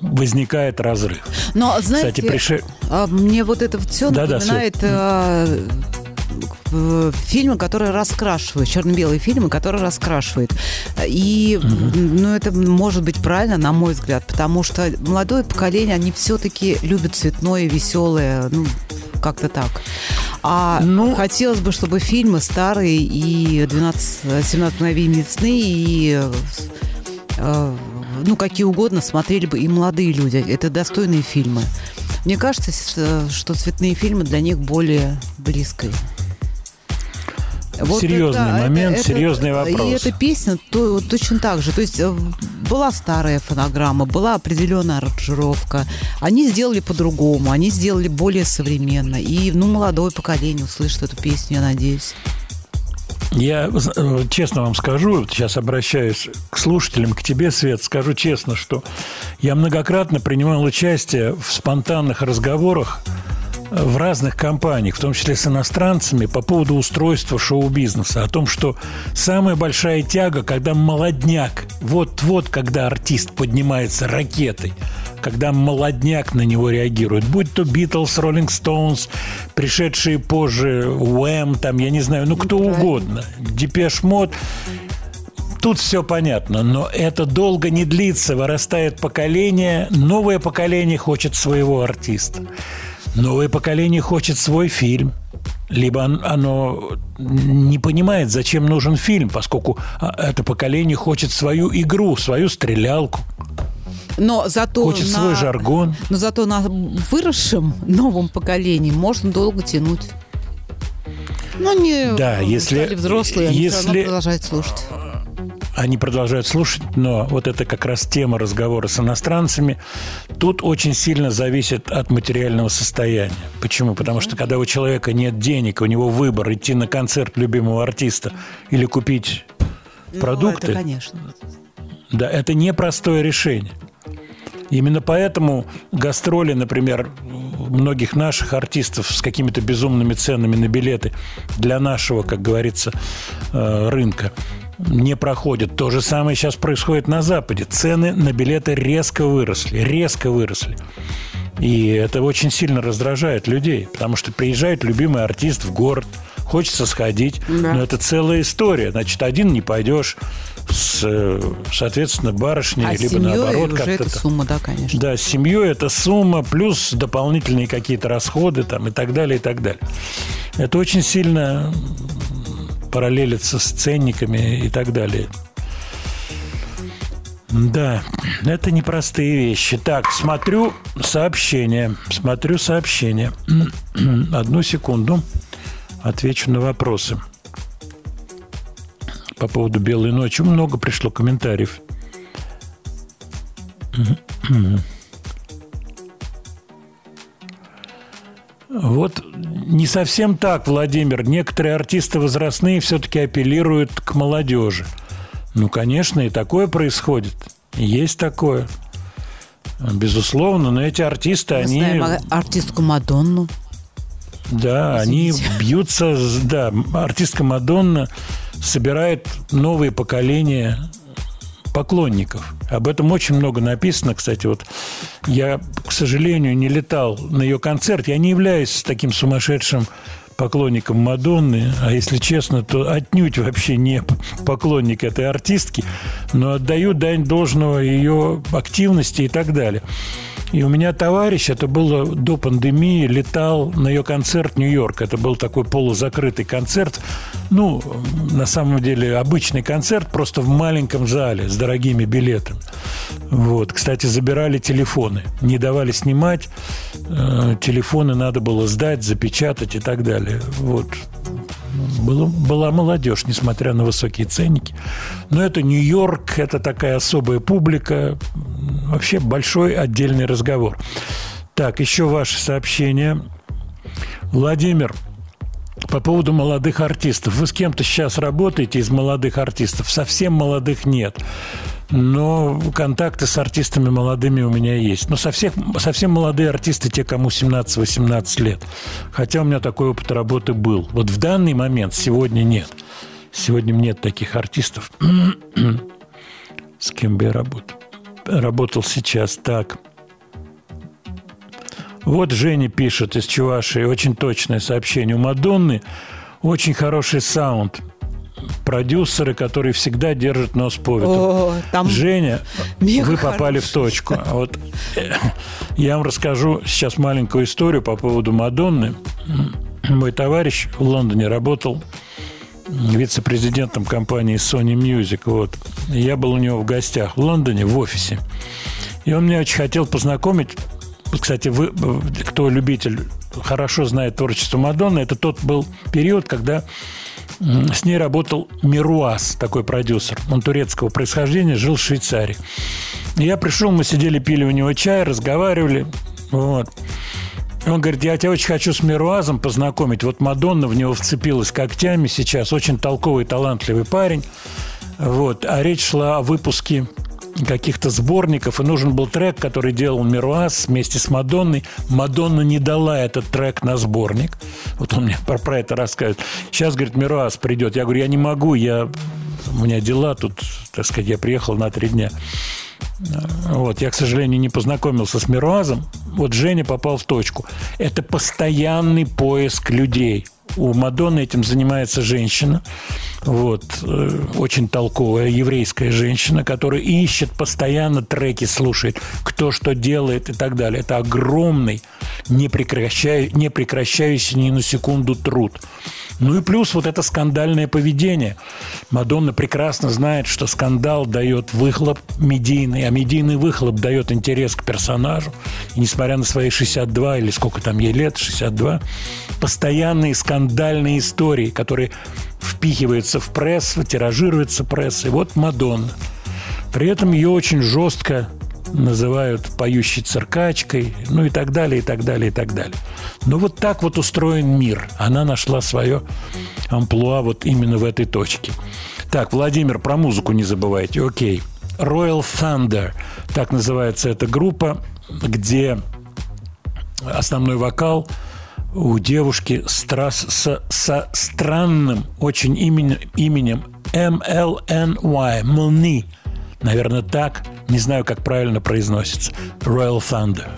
возникает разрыв. Но, знаете, Кстати, приши- а, мне вот это все Да-да, напоминает э, э, фильмы, которые раскрашивают, черно-белые фильмы, которые раскрашивают. И, ну, это может быть правильно, на мой взгляд, потому что молодое поколение, они все-таки любят цветное, веселое, ну, как-то так. А Ну, хотелось бы, чтобы фильмы старые и 12, 17 мгновений весны, и э, ну, какие угодно смотрели бы и молодые люди. Это достойные фильмы. Мне кажется, что цветные фильмы для них более близкой. Серьезный момент, серьезный вопрос. И эта песня то, точно так же. То есть э, была старая фонограмма, была определенная аранжировка. Они сделали по-другому, они сделали более современно. И ну, молодое поколение услышит эту песню, я надеюсь. Я э, честно вам скажу, сейчас обращаюсь к слушателям, к тебе, Свет, скажу честно, что я многократно принимал участие в спонтанных разговорах в разных компаниях, в том числе с иностранцами, по поводу устройства шоу-бизнеса, о том, что самая большая тяга, когда молодняк, вот-вот, когда артист поднимается ракетой, когда молодняк на него реагирует, будь то Битлз, Роллинг Стоунс, пришедшие позже Wham, там, я не знаю, ну кто угодно, Depeche Mode, Тут все понятно, но это долго не длится, вырастает поколение, новое поколение хочет своего артиста, новое поколение хочет свой фильм, либо он- оно не понимает, зачем нужен фильм, поскольку а, это поколение хочет свою игру, свою стрелялку, Но зато хочет на- свой жаргон. Но зато на выросшем новом поколении можно долго тянуть. Ну, они Да, если- взрослые, они все равно если- продолжают слушать. Они продолжают слушать, но вот это как раз тема разговора с иностранцами. Тут очень сильно зависит от материального состояния. Почему? Потому что когда у человека нет денег, у него выбор идти на концерт любимого артиста или купить Ну, продукты. это, конечно. Да, это непростое решение. Именно поэтому гастроли, например, многих наших артистов с какими-то безумными ценами на билеты для нашего, как говорится, э, рынка не проходят. То же самое сейчас происходит на Западе. Цены на билеты резко выросли, резко выросли. И это очень сильно раздражает людей, потому что приезжает любимый артист в город, хочется сходить, Да. но это целая история. Значит, один не пойдешь, с, соответственно, барышней, А либо наоборот как-то так. сумма, да, конечно. Да, с семьей это сумма, плюс дополнительные какие-то расходы там, и так далее, и так далее. Это очень сильно параллелится с ценниками и так далее. Да, это непростые вещи. Так, смотрю сообщение. Смотрю сообщение. Одну секунду. Отвечу на вопросы. По поводу «Белой ночи» много пришло комментариев. Вот не совсем так, Владимир. Некоторые артисты возрастные все-таки апеллируют к молодежи. Ну, конечно, и такое происходит. Есть такое. Безусловно, но эти артисты, Мы они... знаем а- артистку Мадонну. Да, Извините. они бьются, да, артистка Мадонна собирает новые поколения поклонников. Об этом очень много написано, кстати. Вот я, к сожалению, не летал на ее концерт. Я не являюсь таким сумасшедшим поклонником Мадонны, а если честно, то отнюдь вообще не поклонник этой артистки, но отдаю дань должного ее активности и так далее. И у меня товарищ, это было до пандемии, летал на ее концерт в Нью-Йорк. Это был такой полузакрытый концерт. Ну, на самом деле, обычный концерт, просто в маленьком зале с дорогими билетами. Вот. Кстати, забирали телефоны. Не давали снимать. Э, Телефоны надо было сдать, запечатать и так далее. Вот. Было, была молодежь, несмотря на высокие ценники. Но это Нью-Йорк, это такая особая публика. Вообще большой отдельный разговор. Так, еще ваше сообщение. Владимир, по поводу молодых артистов. Вы с кем-то сейчас работаете из молодых артистов? Совсем молодых нет. Но контакты с артистами молодыми у меня есть. Но совсем, совсем молодые артисты, те, кому 17-18 лет. Хотя у меня такой опыт работы был. Вот в данный момент, сегодня нет. Сегодня нет таких артистов. С кем бы я работал? Работал сейчас так. Вот Женя пишет из Чувашии, очень точное сообщение. У Мадонны очень хороший саунд. Продюсеры, которые всегда держат нос по ветру. О, там Женя, вы попали в точку. Вот э, я вам расскажу сейчас маленькую историю по поводу Мадонны. Мой товарищ в Лондоне работал вице-президентом компании Sony Music. Вот. И я был у него в гостях в Лондоне, в офисе. И он меня очень хотел познакомить. Кстати, вы, э, кто любитель, хорошо знает творчество Мадонны, это тот был период, когда с ней работал Мируаз, такой продюсер. Он турецкого происхождения, жил в Швейцарии. Я пришел, мы сидели, пили у него чай, разговаривали. Вот. Он говорит, я тебя очень хочу с Мируазом познакомить. Вот Мадонна в него вцепилась когтями сейчас. Очень толковый, талантливый парень. Вот. А речь шла о выпуске каких-то сборников, и нужен был трек, который делал Мируаз вместе с Мадонной. Мадонна не дала этот трек на сборник. Вот он мне про, про это рассказывает. Сейчас, говорит, Мируаз придет. Я говорю, я не могу, я, у меня дела тут, так сказать, я приехал на три дня. Вот, я, к сожалению, не познакомился с Мируазом. Вот Женя попал в точку. Это постоянный поиск людей. У Мадонны этим занимается женщина, вот, э, очень толковая еврейская женщина, которая ищет постоянно треки, слушает, кто что делает и так далее. Это огромный, не, прекращаю, не прекращающийся ни на секунду труд. Ну и плюс вот это скандальное поведение. Мадонна прекрасно знает, что скандал дает выхлоп медийный, а медийный выхлоп дает интерес к персонажу. И несмотря на свои 62 или сколько там ей лет, 62, постоянные скандальные истории, которые впихиваются в прессу, тиражируются прессой. Вот Мадонна. При этом ее очень жестко называют поющей циркачкой, ну и так далее, и так далее, и так далее. Но вот так вот устроен мир. Она нашла свое амплуа вот именно в этой точке. Так, Владимир, про музыку не забывайте. Окей. Royal Thunder, так называется эта группа, где основной вокал у девушки страс, со, со странным очень именем, именем MLNY, Млни. Наверное, так. Не знаю, как правильно произносится. Royal Thunder.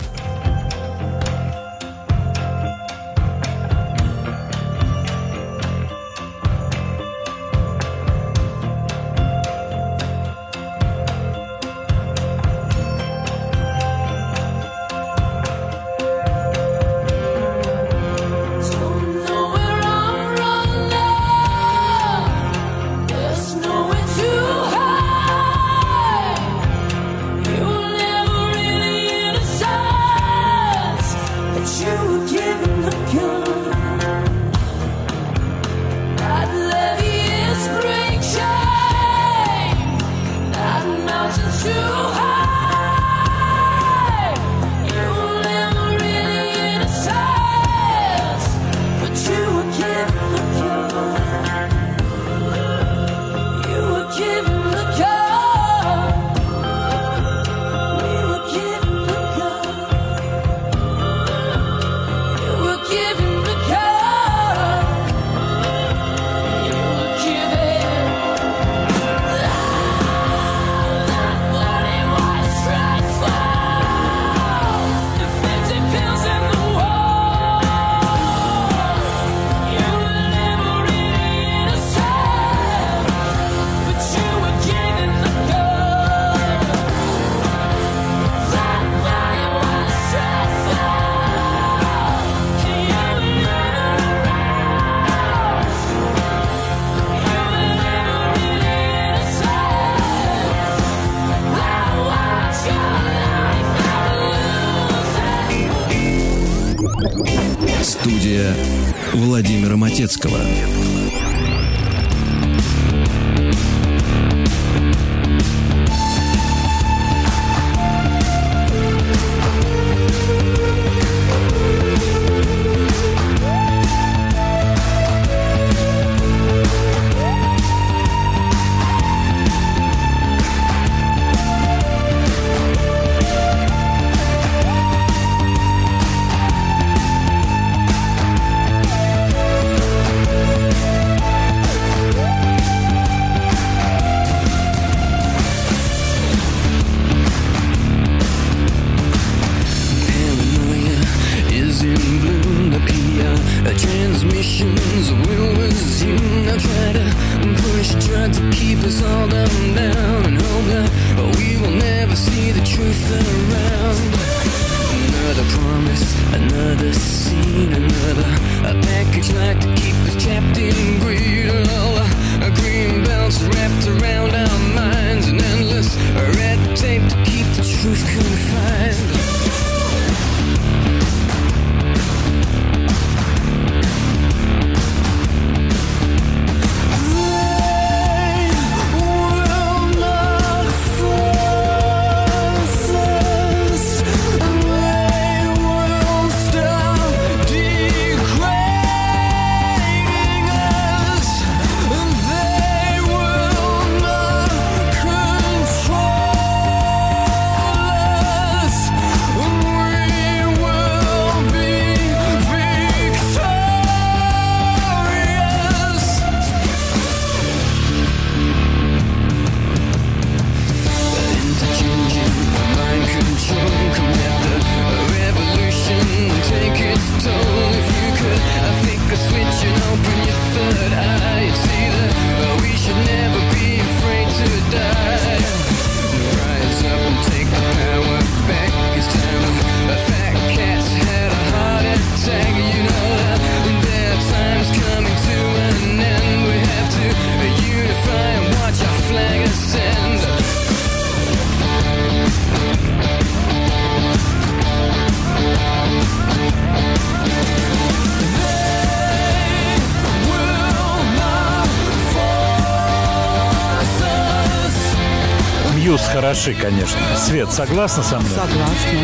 Хороши, конечно. Свет, согласна со мной? Согласна.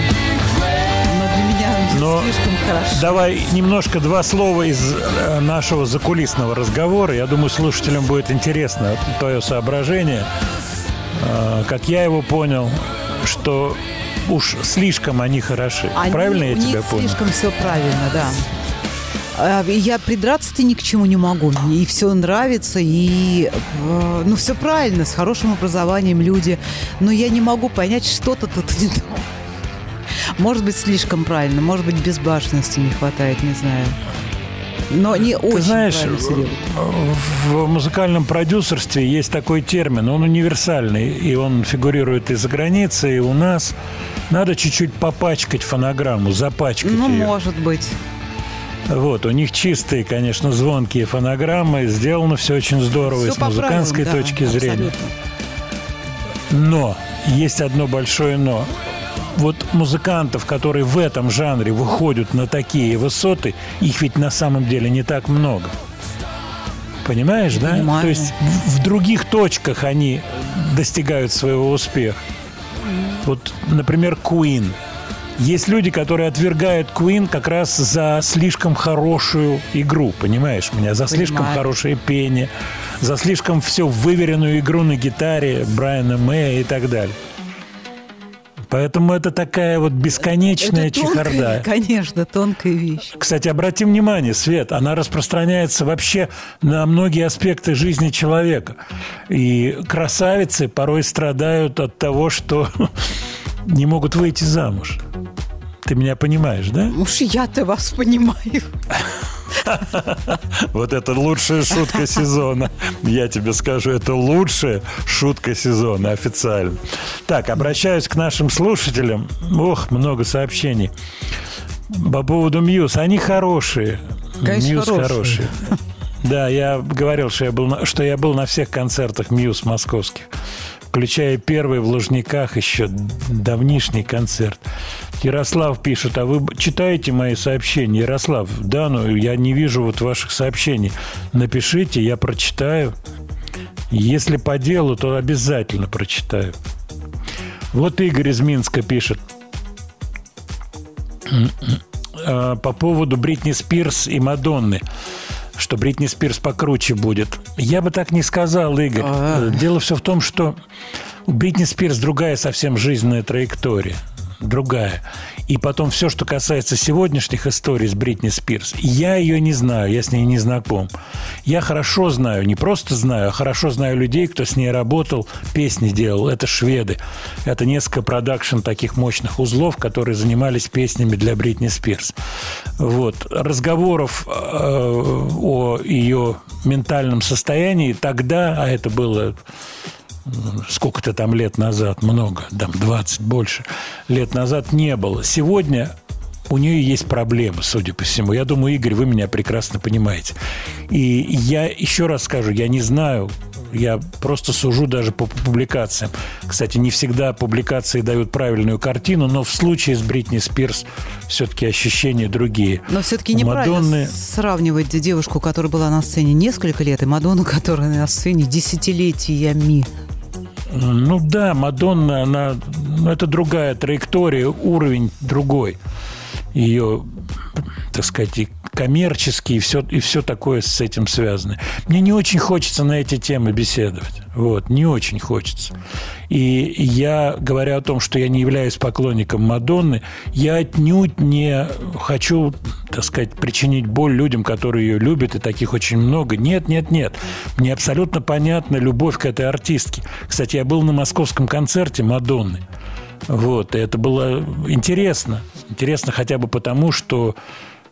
Но для меня Но слишком хорошо. Давай немножко два слова из э, нашего закулисного разговора. Я думаю, слушателям будет интересно твое соображение. Э, Как я его понял, что уж слишком они хороши. Они- Правильно я тебя понял? слишком все правильно, да. А, Я придраться-то ни к чему не могу. Мне и все нравится, и э, ну все правильно, с хорошим образованием люди. Но я не могу понять, что-то тут не то. Может быть, слишком правильно, может быть, безбашенности не хватает, не знаю. Но очень Ты знаешь, правильно всё делают. в музыкальном продюсерстве есть такой термин, он универсальный, и он фигурирует и за границей, и у нас. Надо чуть-чуть попачкать фонограмму, запачкать Ну, ее. может быть. Вот, у них чистые, конечно, звонкие фонограммы, сделано все очень здорово и Всё с музыкантской правилам, да, точки зрения. абсолютно. Но есть одно большое но. Вот музыкантов, которые в этом жанре выходят на такие высоты, их ведь на самом деле не так много. Понимаешь, да? Понимаю. То есть в в других точках они достигают своего успеха. Вот, например, Queen. Есть люди, которые отвергают Queen как раз за слишком хорошую игру, понимаешь меня? За слишком Понимаю. хорошее пение, за слишком все выверенную игру на гитаре Брайана Мэя и так далее. Поэтому это такая вот бесконечная Это тонкая, чехарда. конечно, тонкая вещь. Кстати, обрати внимание, Свет, она распространяется вообще на многие аспекты жизни человека. И красавицы порой страдают от того, что не могут выйти замуж. Ты меня понимаешь, да? Уж я-то вас понимаю. Вот это лучшая шутка сезона. Я тебе скажу, это лучшая шутка сезона официально. Так, обращаюсь к нашим слушателям. Ох, много сообщений. По поводу Muse. Они хорошие. Конечно, Muse хорошие. хорошие. Да, я говорил, что я был на, что я был на всех концертах Muse московских, включая первый в Лужниках еще давнишний концерт. Ярослав пишет, а вы читаете мои сообщения? Ярослав, да, но я не вижу вот ваших сообщений. Напишите, я прочитаю. Если по делу, то обязательно прочитаю. Вот Игорь из Минска пишет. Э, По поводу Бритни Спирс и Мадонны что Бритни Спирс покруче будет. Я бы так не сказал, Игорь. А. Э, Дело все в том, что у Бритни Спирс другая совсем жизненная траектория. Другая. И потом все, что касается сегодняшних историй с Бритни Спирс, я ее не знаю, я с ней не знаком. Я хорошо знаю, не просто знаю, а хорошо знаю людей, кто с ней работал, песни делал. Это шведы. Это несколько продакшн таких мощных узлов, которые занимались песнями для Бритни Спирс. Вот. Разговоров э, о ее ментальном состоянии тогда, а это было сколько-то там лет назад, много, там 20 больше лет назад не было. Сегодня у нее есть проблемы, судя по всему. Я думаю, Игорь, вы меня прекрасно понимаете. И я еще раз скажу, я не знаю, я просто сужу даже по публикациям. Кстати, не всегда публикации дают правильную картину, но в случае с Бритни Спирс все-таки ощущения другие. Но все-таки неправильно Мадонны- сравнивать девушку, которая была на сцене несколько лет, и Мадонну, которая на сцене десятилетиями. Ну да, Мадонна, она, ну, это другая траектория, уровень другой. Ее, так сказать, и коммерческий, и все, и все такое с этим связано. Мне не очень хочется на эти темы беседовать. Вот, не очень хочется. И я, говоря о том, что я не являюсь поклонником Мадонны, я отнюдь не хочу, так сказать, причинить боль людям, которые ее любят, и таких очень много. Нет, нет, нет. Мне абсолютно понятна любовь к этой артистке. Кстати, я был на московском концерте Мадонны. Вот, и это было интересно. Интересно хотя бы потому, что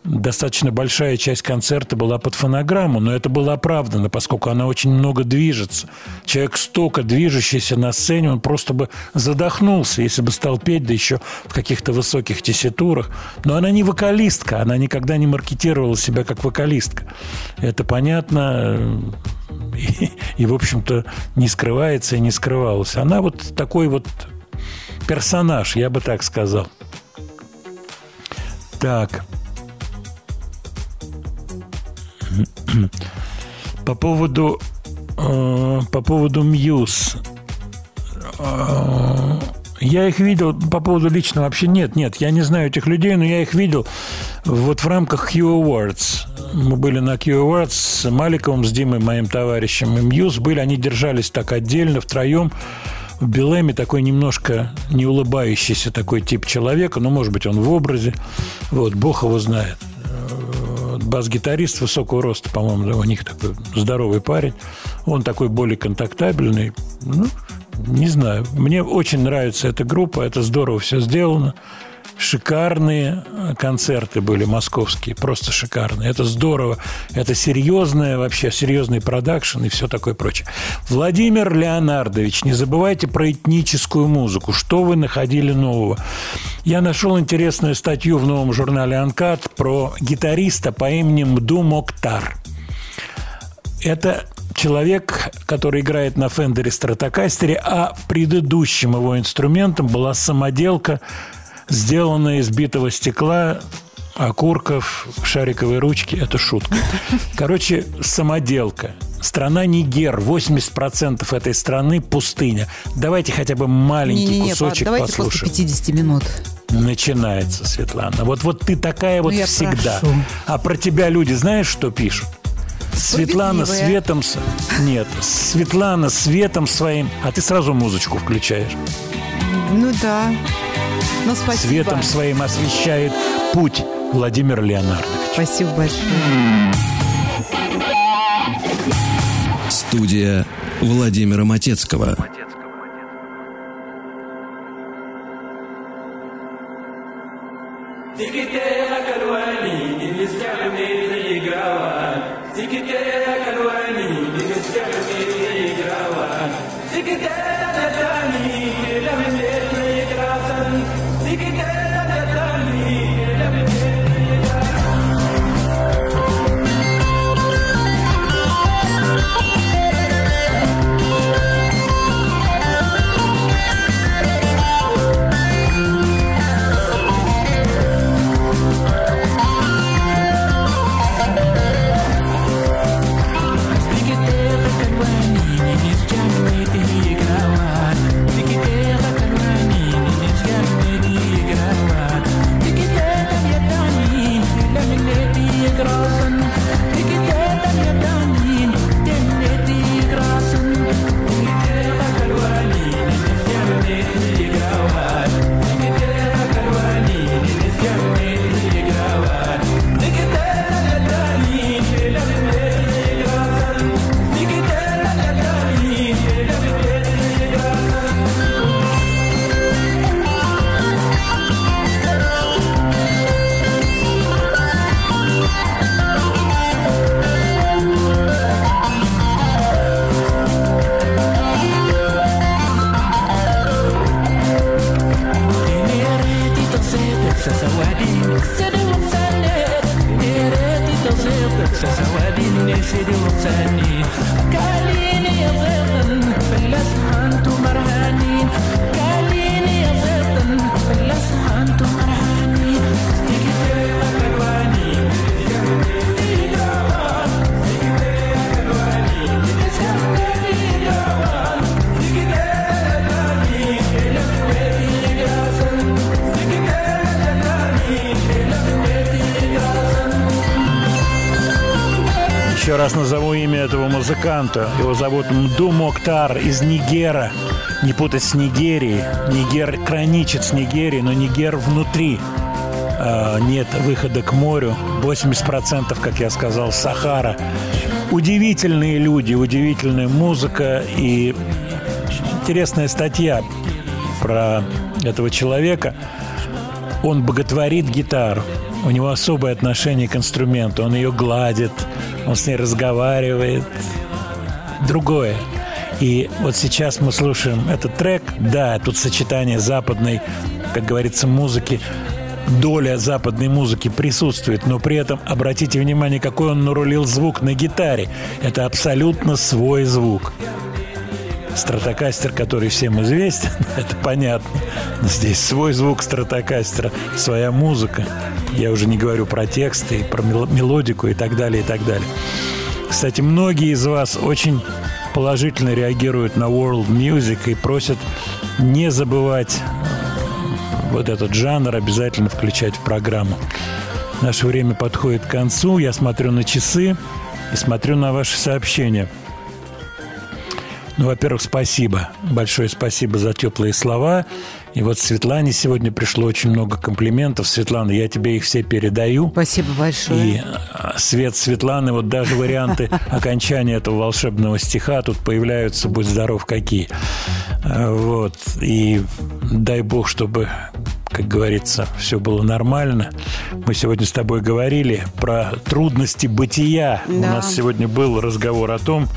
достаточно большая часть концерта была под фонограмму, но это было оправдано, поскольку она очень много движется. Человек столько движущийся на сцене, он просто бы задохнулся, если бы стал петь, да еще в каких-то высоких тесситурах. Но она не вокалистка, она никогда не маркетировала себя как вокалистка. Это понятно и, и, в общем-то, не скрывается и не скрывалась. Она вот такой вот персонаж, я бы так сказал. Так. По поводу, э, по поводу Мьюз. э, я их видел по поводу лично вообще нет, нет, я не знаю этих людей, но я их видел вот в рамках Q Awards. Мы были на Q Awards с Маликовым, с Димой, моим товарищем, и Мьюз были, они держались так отдельно, втроем. В Белэме такой немножко не улыбающийся такой тип человека, ну, может быть, он в образе. Вот, бог его знает. Бас-гитарист высокого роста, по-моему, у них такой здоровый парень. Он такой более контактабельный. Ну, не знаю. Мне очень нравится эта группа. Это здорово все сделано. Шикарные концерты были московские, просто шикарные. Это здорово. Это серьезное, вообще серьезный продакшн и все такое прочее. Владимир Леонардович, не забывайте про этническую музыку. Что вы находили нового? Я нашел интересную статью в новом журнале «Анкат» про гитариста по имени Мду Моктар. Это человек, который играет на Фендере Стратокастере, а предыдущим его инструментом была самоделка, сделанная из битого стекла, окурков, шариковой ручки. Это шутка. Короче, самоделка. Страна Нигер. 80% этой страны пустыня. Давайте хотя бы маленький Не-не-не, кусочек давайте после послушаем. 50 минут. Начинается, Светлана. Вот, вот ты такая вот Ну, всегда. прошу. А про тебя люди знаешь, что пишут? Светлана светом... Нет, Светлана светом своим... А ты сразу музычку включаешь. Ну да. Ну, спасибо. Светом своим освещает путь Владимир Леонардович. Спасибо большое. Студия Владимира Матецкого. Еще зовут Мду Моктар из Нигера. Не путать с Нигерией. Нигер граничит с Нигерией, но Нигер внутри. А, нет выхода к морю. 80%, как я сказал, Сахара. Удивительные люди, удивительная музыка и интересная статья про этого человека. Он боготворит гитару. У него особое отношение к инструменту. Он ее гладит, он с ней разговаривает. Другое. И вот сейчас мы слушаем этот трек. Да, тут сочетание западной, как говорится, музыки. Доля западной музыки присутствует, но при этом обратите внимание, какой он нарулил звук на гитаре. Это абсолютно свой звук. Стратокастер, который всем известен, это понятно. Но здесь свой звук стратокастера, своя музыка. Я уже не говорю про тексты, про мел- мелодику и так далее, и так далее. Кстати, многие из вас очень положительно реагируют на World Music и просят не забывать вот этот жанр обязательно включать в программу. Наше время подходит к концу. Я смотрю на часы и смотрю на ваши сообщения. Ну, во-первых, спасибо. Большое спасибо за теплые слова. И вот Светлане сегодня пришло очень много комплиментов. Светлана, я тебе их все передаю. Спасибо большое. И а, свет Светланы, вот даже варианты окончания этого волшебного стиха тут появляются, будь здоров, какие. А, Вот. И дай бог, чтобы, как говорится, все было нормально. Мы сегодня с тобой говорили про трудности бытия. У Да. нас сегодня был разговор о том,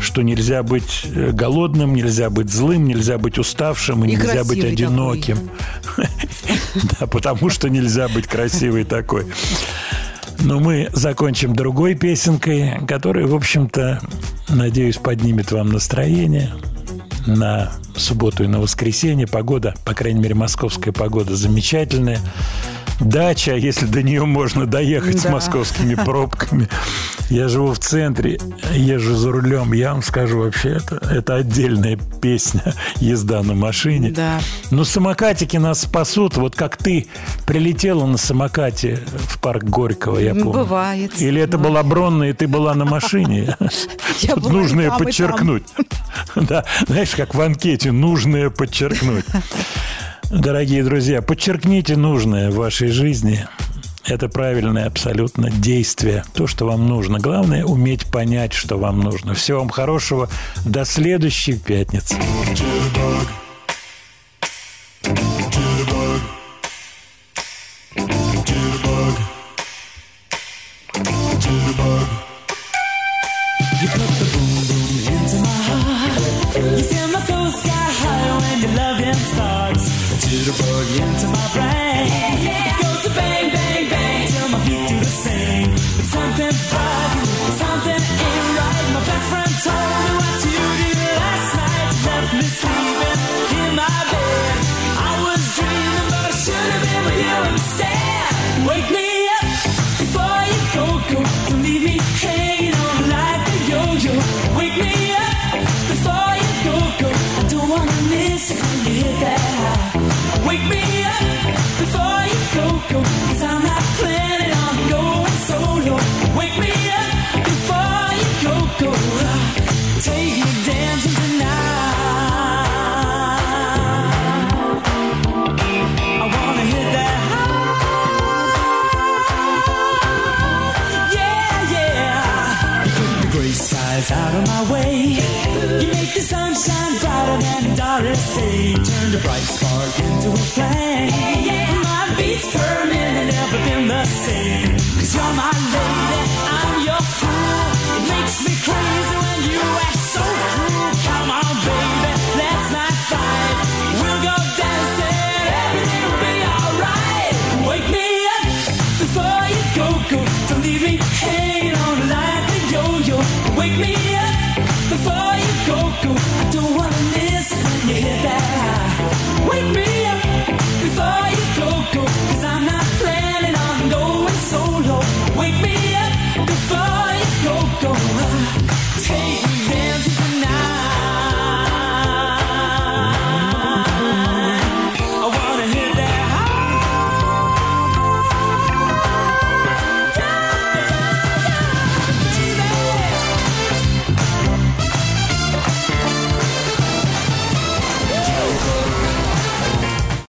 что нельзя быть э, голодным, нельзя быть злым, нельзя быть уставшим и, И нельзя быть одиноким. Да, потому что нельзя быть красивой такой. Но мы закончим другой песенкой, которая, в общем-то, надеюсь, поднимет вам настроение на субботу и на воскресенье. Погода, по крайней мере, московская погода замечательная. Дача, если до нее можно доехать с Да. московскими пробками. Я живу в центре, езжу за рулем. Я вам скажу, вообще, это, это отдельная песня езда на машине. Да. Но самокатики нас спасут. Вот как ты прилетела на самокате в парк Горького, я помню. Бывает. Или это была Бронная, и ты была на машине? Я Тут была и нужно там, и там. подчеркнуть. Да, знаешь, как в анкете, нужное подчеркнуть. Дорогие друзья, подчеркните нужное в вашей жизни. Это правильное абсолютно действие. То, что вам нужно. Главное, уметь понять, что вам нужно. Всего вам хорошего. До следующей пятницы. Bright spark into a flame.